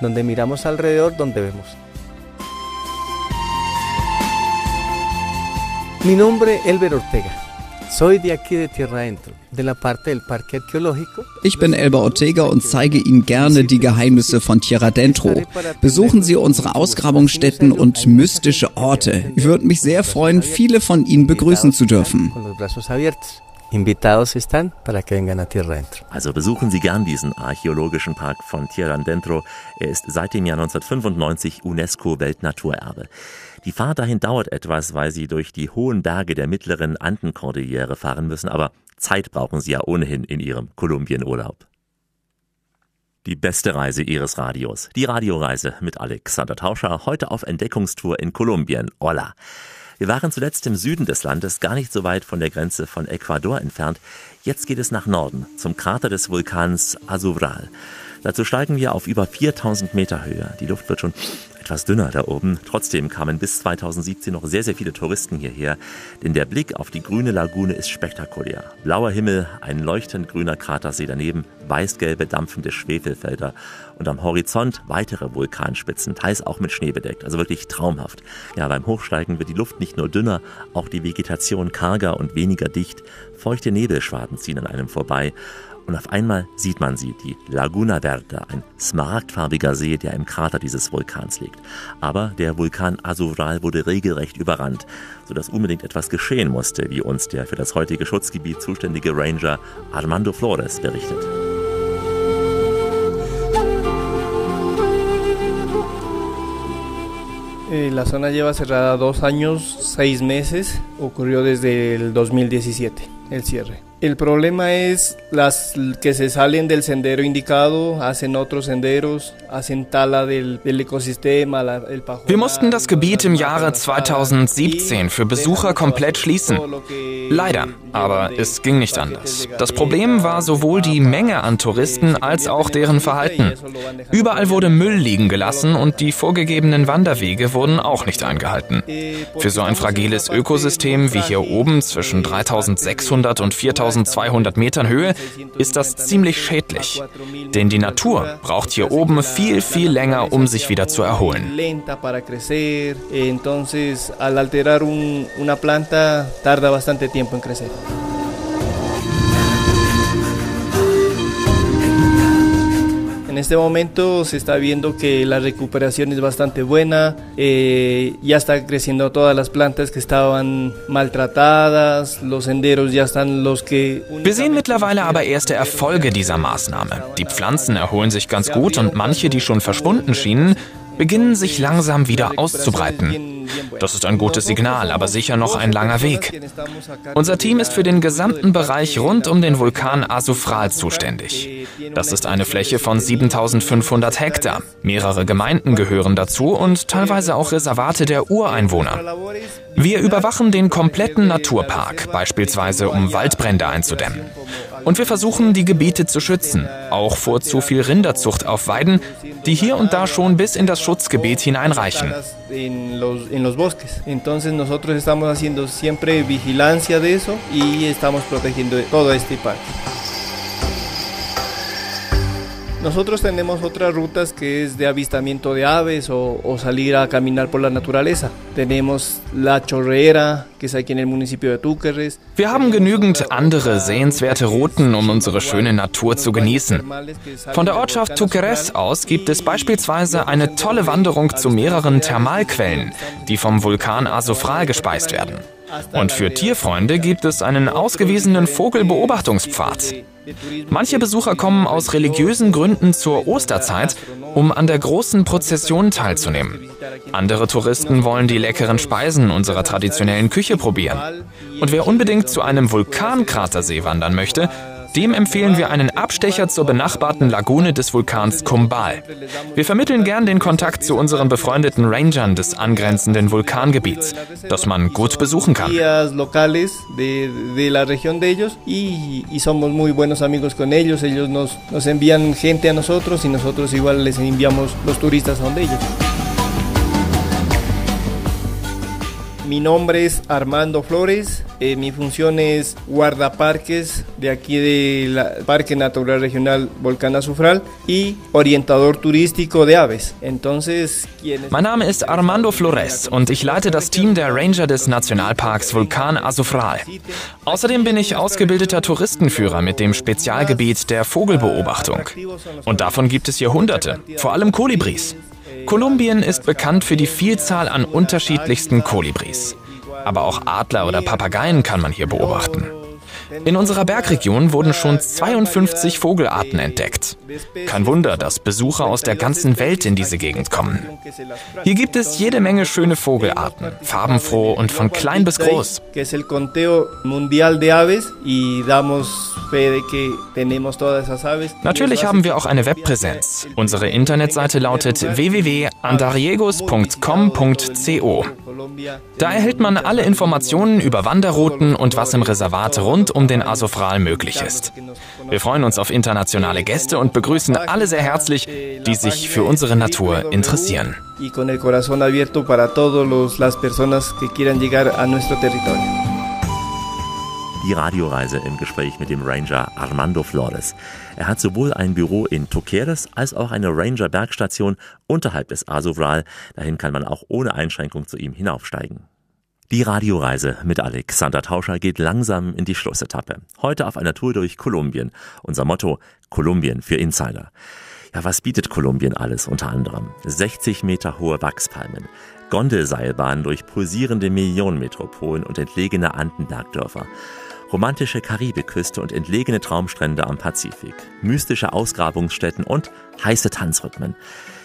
M: donde miramos alrededor, donde vemos. Mi nombre Elber Ortega.
I: Ich bin Elba Ortega und zeige Ihnen gerne die Geheimnisse von Tierra Dentro. Besuchen Sie unsere Ausgrabungsstätten und mystische Orte. Ich würde mich sehr freuen, viele von Ihnen begrüßen zu dürfen.
B: Also besuchen Sie gern diesen archäologischen Park von Tierra Dentro. Er ist seit dem Jahr 1995 UNESCO-Weltnaturerbe. Die Fahrt dahin dauert etwas, weil Sie durch die hohen Berge der mittleren Andenkordillere fahren müssen, aber Zeit brauchen Sie ja ohnehin in Ihrem Kolumbienurlaub. Die beste Reise Ihres Radios. Die Radioreise mit Alexander Tauscher, heute auf Entdeckungstour in Kolumbien. Hola! Wir waren zuletzt im Süden des Landes, gar nicht so weit von der Grenze von Ecuador entfernt. Jetzt geht es nach Norden, zum Krater des Vulkans Azuvral. Dazu steigen wir auf über 4000 Meter Höhe. Die Luft wird schon etwas dünner da oben. Trotzdem kamen bis 2017 noch sehr, sehr viele Touristen hierher, denn der Blick auf die grüne Lagune ist spektakulär. Blauer Himmel, ein leuchtend grüner Kratersee daneben, weißgelbe dampfende Schwefelfelder und am Horizont weitere Vulkanspitzen, teils auch mit Schnee bedeckt, also wirklich traumhaft. Ja, beim Hochsteigen wird die Luft nicht nur dünner, auch die Vegetation karger und weniger dicht. Feuchte Nebelschwaden ziehen an einem vorbei und auf einmal sieht man sie, die Laguna Verde, ein smaragdfarbiger See, der im Krater dieses Vulkans liegt. Aber der Vulkan Azural wurde regelrecht überrannt, sodass unbedingt etwas geschehen musste, wie uns der für das heutige Schutzgebiet zuständige Ranger Armando Flores berichtet.
N: Eh, la zona lleva cerrada dos años, seis meses. Ocurrió desde el 2017 el cierre. El problema es las que se salen del sendero indicado, hacen otros senderos, hacen tala del, del Ecosystema, la, el
K: Wir mussten das Gebiet im Jahre 2017 für Besucher komplett schließen. Leider, aber es ging nicht anders. Das Problem war sowohl die Menge an Touristen als auch deren Verhalten. Überall wurde Müll liegen gelassen und die vorgegebenen Wanderwege wurden auch nicht eingehalten. Für so ein fragiles Ökosystem wie hier oben zwischen 3600 und 4200 Metern Höhe ist das ziemlich schädlich. Denn die Natur braucht hier oben viel, viel länger, um sich wieder zu erholen.
N: entonces al alterar un- una planta tarda bastante tiempo en crecer. En este momento se está viendo que la recuperación es bastante buena, eh, ya está creciendo todas las plantas que estaban maltratadas, los senderos ya están los que...
K: Wir sehen mittlerweile aber erste Erfolge dieser Maßnahme. Die Pflanzen erholen sich ganz gut und manche, die schon verschwunden schienen, beginnen sich langsam wieder auszubreiten. Das ist ein gutes Signal, aber sicher noch ein langer Weg. Unser Team ist für den gesamten Bereich rund um den Vulkan Asufral zuständig. Das ist eine Fläche von 7500 Hektar. Mehrere Gemeinden gehören dazu und teilweise auch Reservate der Ureinwohner. Wir überwachen den kompletten Naturpark, beispielsweise um Waldbrände einzudämmen. Und wir versuchen, die Gebiete zu schützen, auch vor zu viel Rinderzucht auf Weiden, die hier und da schon bis in das Schutzgebiet hineinreichen.
N: En los, en los bosques. Entonces nosotros estamos haciendo siempre vigilancia de eso y estamos protegiendo todo este parque. Nosotros tenemos otras rutas que es de avistamiento de aves o, o salir a caminar por la naturaleza. Tenemos la chorrera, que es aquí en el municipio de Túquerres.
K: Wir haben genügend andere sehenswerte Routen, um unsere schöne Natur zu genießen. Von der Ortschaft Tuqueres aus gibt es beispielsweise eine tolle Wanderung zu mehreren Thermalquellen, die vom Vulkan Asofral gespeist werden. Und für Tierfreunde gibt es einen ausgewiesenen Vogelbeobachtungspfad. Manche Besucher kommen aus religiösen Gründen zur Osterzeit, um an der großen Prozession teilzunehmen. Andere Touristen wollen die leckeren Speisen unserer traditionellen Küche probieren. Und wer unbedingt zu einem Vulkankratersee wandern möchte, dem empfehlen wir einen Abstecher zur benachbarten Lagune des Vulkans Kumbal. Wir vermitteln gern den Kontakt zu unseren befreundeten Rangern des angrenzenden Vulkangebiets, das man gut besuchen kann.
N: ellos nos envían gente a nosotros y nosotros igual les enviamos los turistas a donde ellos. Mi nombre es Armando Flores, eh, mi función es guardaparques de aquí del Parque Natural Regional Volcán Azufral y orientador turístico de aves. Entonces.
K: Mein Name ist Armando Flores und ich leite das Team der Ranger des Nationalparks Vulkan Asufral. Außerdem bin ich ausgebildeter Touristenführer mit dem Spezialgebiet der Vogelbeobachtung. Und davon gibt es hier hunderte, vor allem Kolibris. Kolumbien ist bekannt für die Vielzahl an unterschiedlichsten Kolibris. Aber auch Adler oder Papageien kann man hier beobachten. In unserer Bergregion wurden schon 52 Vogelarten entdeckt. Kein Wunder, dass Besucher aus der ganzen Welt in diese Gegend kommen. Hier gibt es jede Menge schöne Vogelarten, farbenfroh und von klein bis groß. Natürlich haben wir auch eine Webpräsenz. Unsere Internetseite lautet www.andariegos.com.co. Da erhält man alle Informationen über Wanderrouten und was im Reservat rund um den Asofral möglich ist. Wir freuen uns auf internationale Gäste und begrüßen alle sehr herzlich, die sich für unsere Natur interessieren.
B: Die Radioreise im Gespräch mit dem Ranger Armando Flores. Er hat sowohl ein Büro in Toqueres als auch eine Ranger-Bergstation unterhalb des Asovral. Dahin kann man auch ohne Einschränkung zu ihm hinaufsteigen. Die Radioreise mit Alexander Tauscher geht langsam in die Schlussetappe. Heute auf einer Tour durch Kolumbien. Unser Motto Kolumbien für Insider. Ja, was bietet Kolumbien alles unter anderem? 60 Meter hohe Wachspalmen, Gondelseilbahnen durch pulsierende Millionenmetropolen und entlegene Andenbergdörfer, romantische Karibikküste und entlegene Traumstrände am Pazifik, mystische Ausgrabungsstätten und heiße Tanzrhythmen.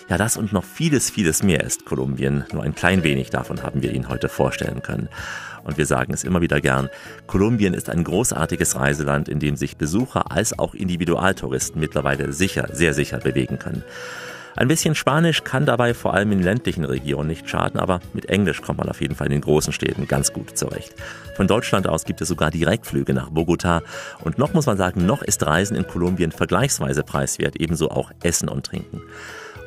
B: Ja, das und noch vieles, vieles mehr ist Kolumbien. Nur ein klein wenig davon haben wir Ihnen heute vorstellen können. Und wir sagen es immer wieder gern, Kolumbien ist ein großartiges Reiseland, in dem sich Besucher als auch Individualtouristen mittlerweile sicher, sehr sicher bewegen können. Ein bisschen Spanisch kann dabei vor allem in ländlichen Regionen nicht schaden, aber mit Englisch kommt man auf jeden Fall in den großen Städten ganz gut zurecht. Von Deutschland aus gibt es sogar Direktflüge nach Bogota. Und noch muss man sagen, noch ist Reisen in Kolumbien vergleichsweise preiswert, ebenso auch Essen und Trinken.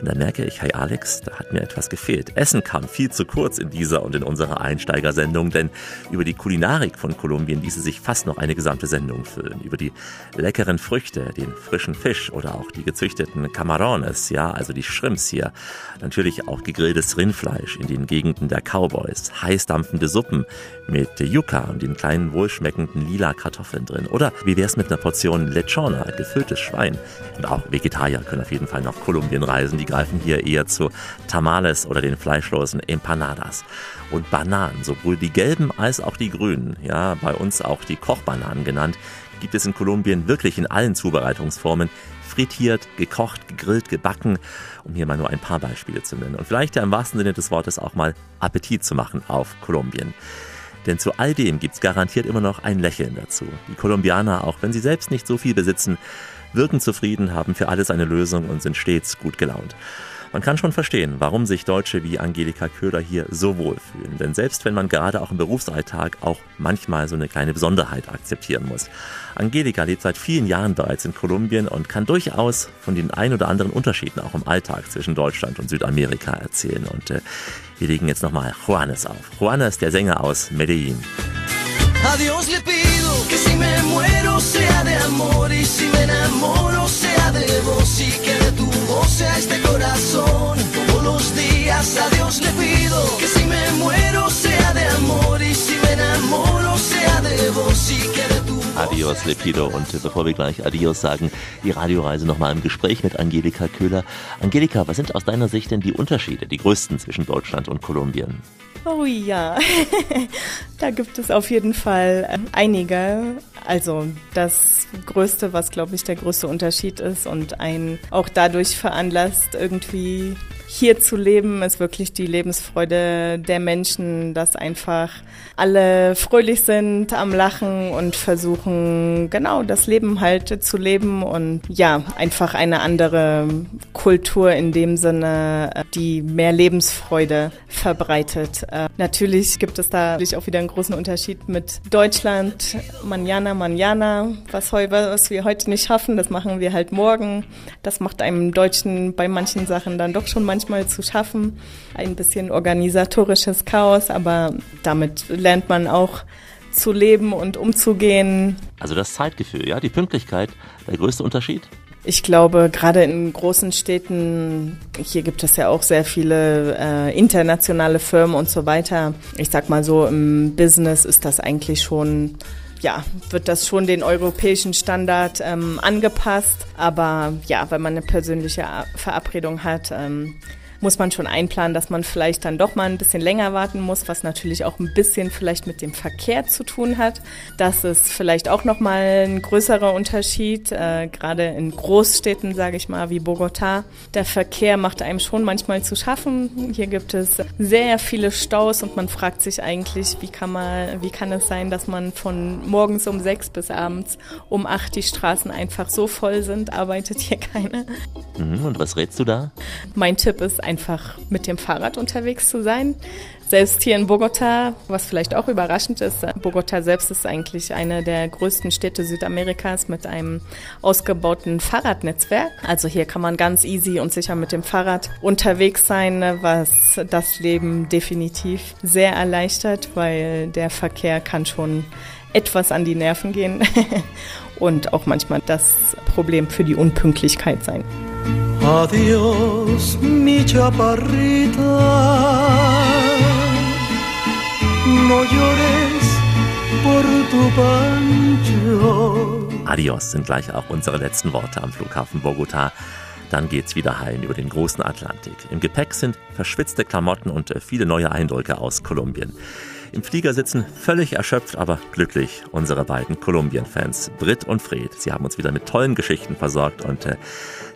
B: Und da merke ich, hey Alex, da hat mir etwas gefehlt. Essen kam viel zu kurz in dieser und in unserer Einsteigersendung, denn über die Kulinarik von Kolumbien ließe sich fast noch eine gesamte Sendung füllen. Über die leckeren Früchte, den frischen Fisch oder auch die gezüchteten Camarones, ja, also die Shrimps hier. Natürlich auch gegrilltes Rindfleisch in den Gegenden der Cowboys, heißdampfende Suppen mit Yucca und den kleinen wohlschmeckenden lila Kartoffeln drin. Oder wie wär's mit einer Portion Lechona, gefülltes Schwein? Und auch Vegetarier können auf jeden Fall nach Kolumbien reisen. Die greifen hier eher zu Tamales oder den fleischlosen Empanadas. Und Bananen, sowohl die gelben als auch die grünen, ja, bei uns auch die Kochbananen genannt, gibt es in Kolumbien wirklich in allen Zubereitungsformen. Frittiert, gekocht, gegrillt, gebacken, um hier mal nur ein paar Beispiele zu nennen. Und vielleicht ja im wahrsten Sinne des Wortes auch mal Appetit zu machen auf Kolumbien. Denn zu all dem gibt's garantiert immer noch ein Lächeln dazu. Die Kolumbianer, auch wenn sie selbst nicht so viel besitzen, wirken zufrieden, haben für alles eine Lösung und sind stets gut gelaunt. Man kann schon verstehen, warum sich Deutsche wie Angelika Köhler hier so wohlfühlen. Denn selbst wenn man gerade auch im Berufsalltag auch manchmal so eine kleine Besonderheit akzeptieren muss. Angelika lebt seit vielen Jahren bereits in Kolumbien und kann durchaus von den ein oder anderen Unterschieden auch im Alltag zwischen Deutschland und Südamerika erzählen. Und äh, wir legen jetzt nochmal Juanes auf. Juanes, der Sänger aus Medellin.
L: A Dios le pido que si me muero sea de amor y si me enamoro sea de vos y que sea este corazón todos los días. A Dios le pido que si me muero sea de amor y si me enamoro sea de vos y que de tu
B: Adios, Lepido. Und bevor wir gleich Adios sagen, die Radioreise nochmal im Gespräch mit Angelika Köhler. Angelika, was sind aus deiner Sicht denn die Unterschiede, die größten zwischen Deutschland und Kolumbien?
C: Oh ja, da gibt es auf jeden Fall äh, einige. Also das Größte, was glaube ich der größte Unterschied ist und einen auch dadurch veranlasst, irgendwie hier zu leben, ist wirklich die Lebensfreude der Menschen, dass einfach alle fröhlich sind, am Lachen und versuchen, genau das Leben halt zu leben und ja, einfach eine andere Kultur in dem Sinne, äh, die mehr Lebensfreude verbreitet. Äh, Natürlich gibt es da natürlich auch wieder einen großen Unterschied mit Deutschland. Manjana, manjana, was, was wir heute nicht schaffen, das machen wir halt morgen. Das macht einem Deutschen bei manchen Sachen dann doch schon manchmal zu schaffen. Ein bisschen organisatorisches Chaos, aber damit lernt man auch zu leben und umzugehen.
B: Also das Zeitgefühl, ja, die Pünktlichkeit, der größte Unterschied?
C: Ich glaube, gerade in großen Städten, hier gibt es ja auch sehr viele äh, internationale Firmen und so weiter. Ich sag mal so, im Business ist das eigentlich schon ja, wird das schon den europäischen Standard ähm, angepasst. Aber ja, wenn man eine persönliche Verabredung hat, ähm, muss man schon einplanen, dass man vielleicht dann doch mal ein bisschen länger warten muss, was natürlich auch ein bisschen vielleicht mit dem Verkehr zu tun hat. Das ist vielleicht auch noch mal ein größerer Unterschied, äh, gerade in Großstädten, sage ich mal, wie Bogota. Der Verkehr macht einem schon manchmal zu schaffen. Hier gibt es sehr viele Staus und man fragt sich eigentlich, wie kann man, wie kann es sein, dass man von morgens um sechs bis abends um acht die Straßen einfach so voll sind, arbeitet hier keiner.
B: Mhm, und was rätst du da?
C: Mein Tipp ist ein einfach mit dem Fahrrad unterwegs zu sein. Selbst hier in Bogota, was vielleicht auch überraschend ist, Bogota selbst ist eigentlich eine der größten Städte Südamerikas mit einem ausgebauten Fahrradnetzwerk. Also hier kann man ganz easy und sicher mit dem Fahrrad unterwegs sein, was das Leben definitiv sehr erleichtert, weil der Verkehr kann schon etwas an die Nerven gehen und auch manchmal das Problem für die Unpünktlichkeit sein.
L: Adiós, mi chaparrita. No llores por tu pancho.
B: Adios sind gleich auch unsere letzten Worte am Flughafen Bogota. Dann geht's wieder heim über den großen Atlantik. Im Gepäck sind verschwitzte Klamotten und äh, viele neue Eindrücke aus Kolumbien. Im Flieger sitzen völlig erschöpft, aber glücklich unsere beiden Kolumbien-Fans, Britt und Fred. Sie haben uns wieder mit tollen Geschichten versorgt und äh,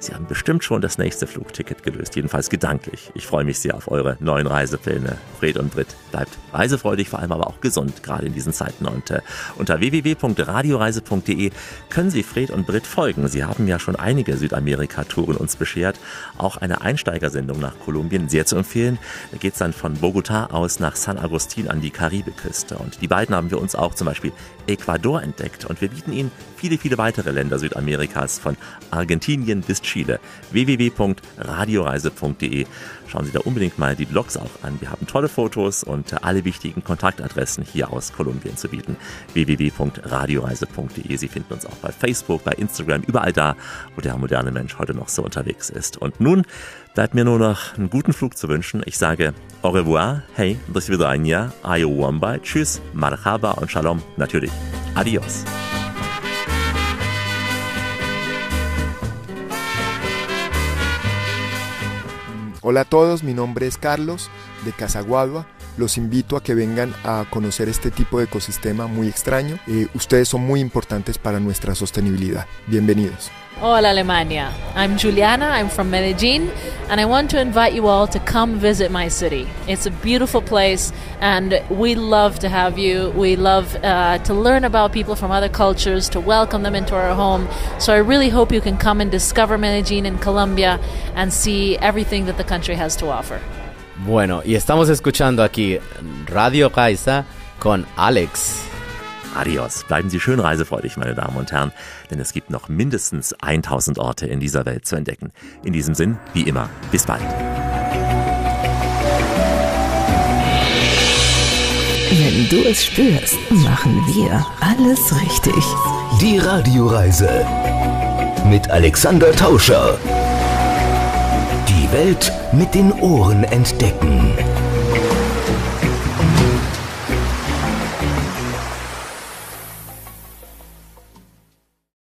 B: Sie haben bestimmt schon das nächste Flugticket gelöst, jedenfalls gedanklich. Ich freue mich sehr auf eure neuen Reisepläne. Fred und Britt, bleibt reisefreudig, vor allem aber auch gesund, gerade in diesen Zeiten. Und äh, unter www.radioreise.de können Sie Fred und Britt folgen. Sie haben ja schon einige Südamerika-Touren uns beschert. Auch eine Einsteigersendung nach Kolumbien, sehr zu empfehlen. Da geht es dann von Bogotá aus nach San Agustin an die Karibiküste. Und die beiden haben wir uns auch zum Beispiel Ecuador entdeckt. Und wir bieten Ihnen viele, viele weitere Länder Südamerikas von Argentinien bis Chile. www.radioreise.de. Schauen Sie da unbedingt mal die Blogs auch an. Wir haben tolle Fotos und alle wichtigen Kontaktadressen hier aus Kolumbien zu bieten. www.radioreise.de. Sie finden uns auch bei Facebook, bei Instagram, überall da, wo der moderne Mensch heute noch so unterwegs ist. Und nun Bleibt mir nur noch einen guten Flug zu wünschen. Ich sage au revoir, hey, bis wieder ein Jahr, ayo wambai, tschüss, marhaba und shalom, natürlich. Adios.
H: Hola a todos, mi nombre es Carlos de Casagualba. Los invito a que vengan a conocer este tipo de ecosistema muy extraño. Eh, ustedes son muy importantes para nuestra sostenibilidad. Bienvenidos.
E: Hola Alemania. I'm Juliana, I'm from Medellin, and I want to invite you all to come visit my city. It's a beautiful place, and we love to have you. We love uh, to learn about people from other cultures, to welcome them into our home. So I really hope you can come and discover Medellin in Colombia and see everything that the country has to offer.
D: Bueno, y estamos escuchando aquí Radio Kaisa con Alex.
B: Adios. Bleiben Sie schön reisefreudig, meine Damen und Herren, denn es gibt noch mindestens 1000 Orte in dieser Welt zu entdecken. In diesem Sinn, wie immer, bis bald.
A: Wenn du es spürst, machen wir alles richtig. Die Radioreise mit Alexander Tauscher. Welt mit den Ohren entdecken.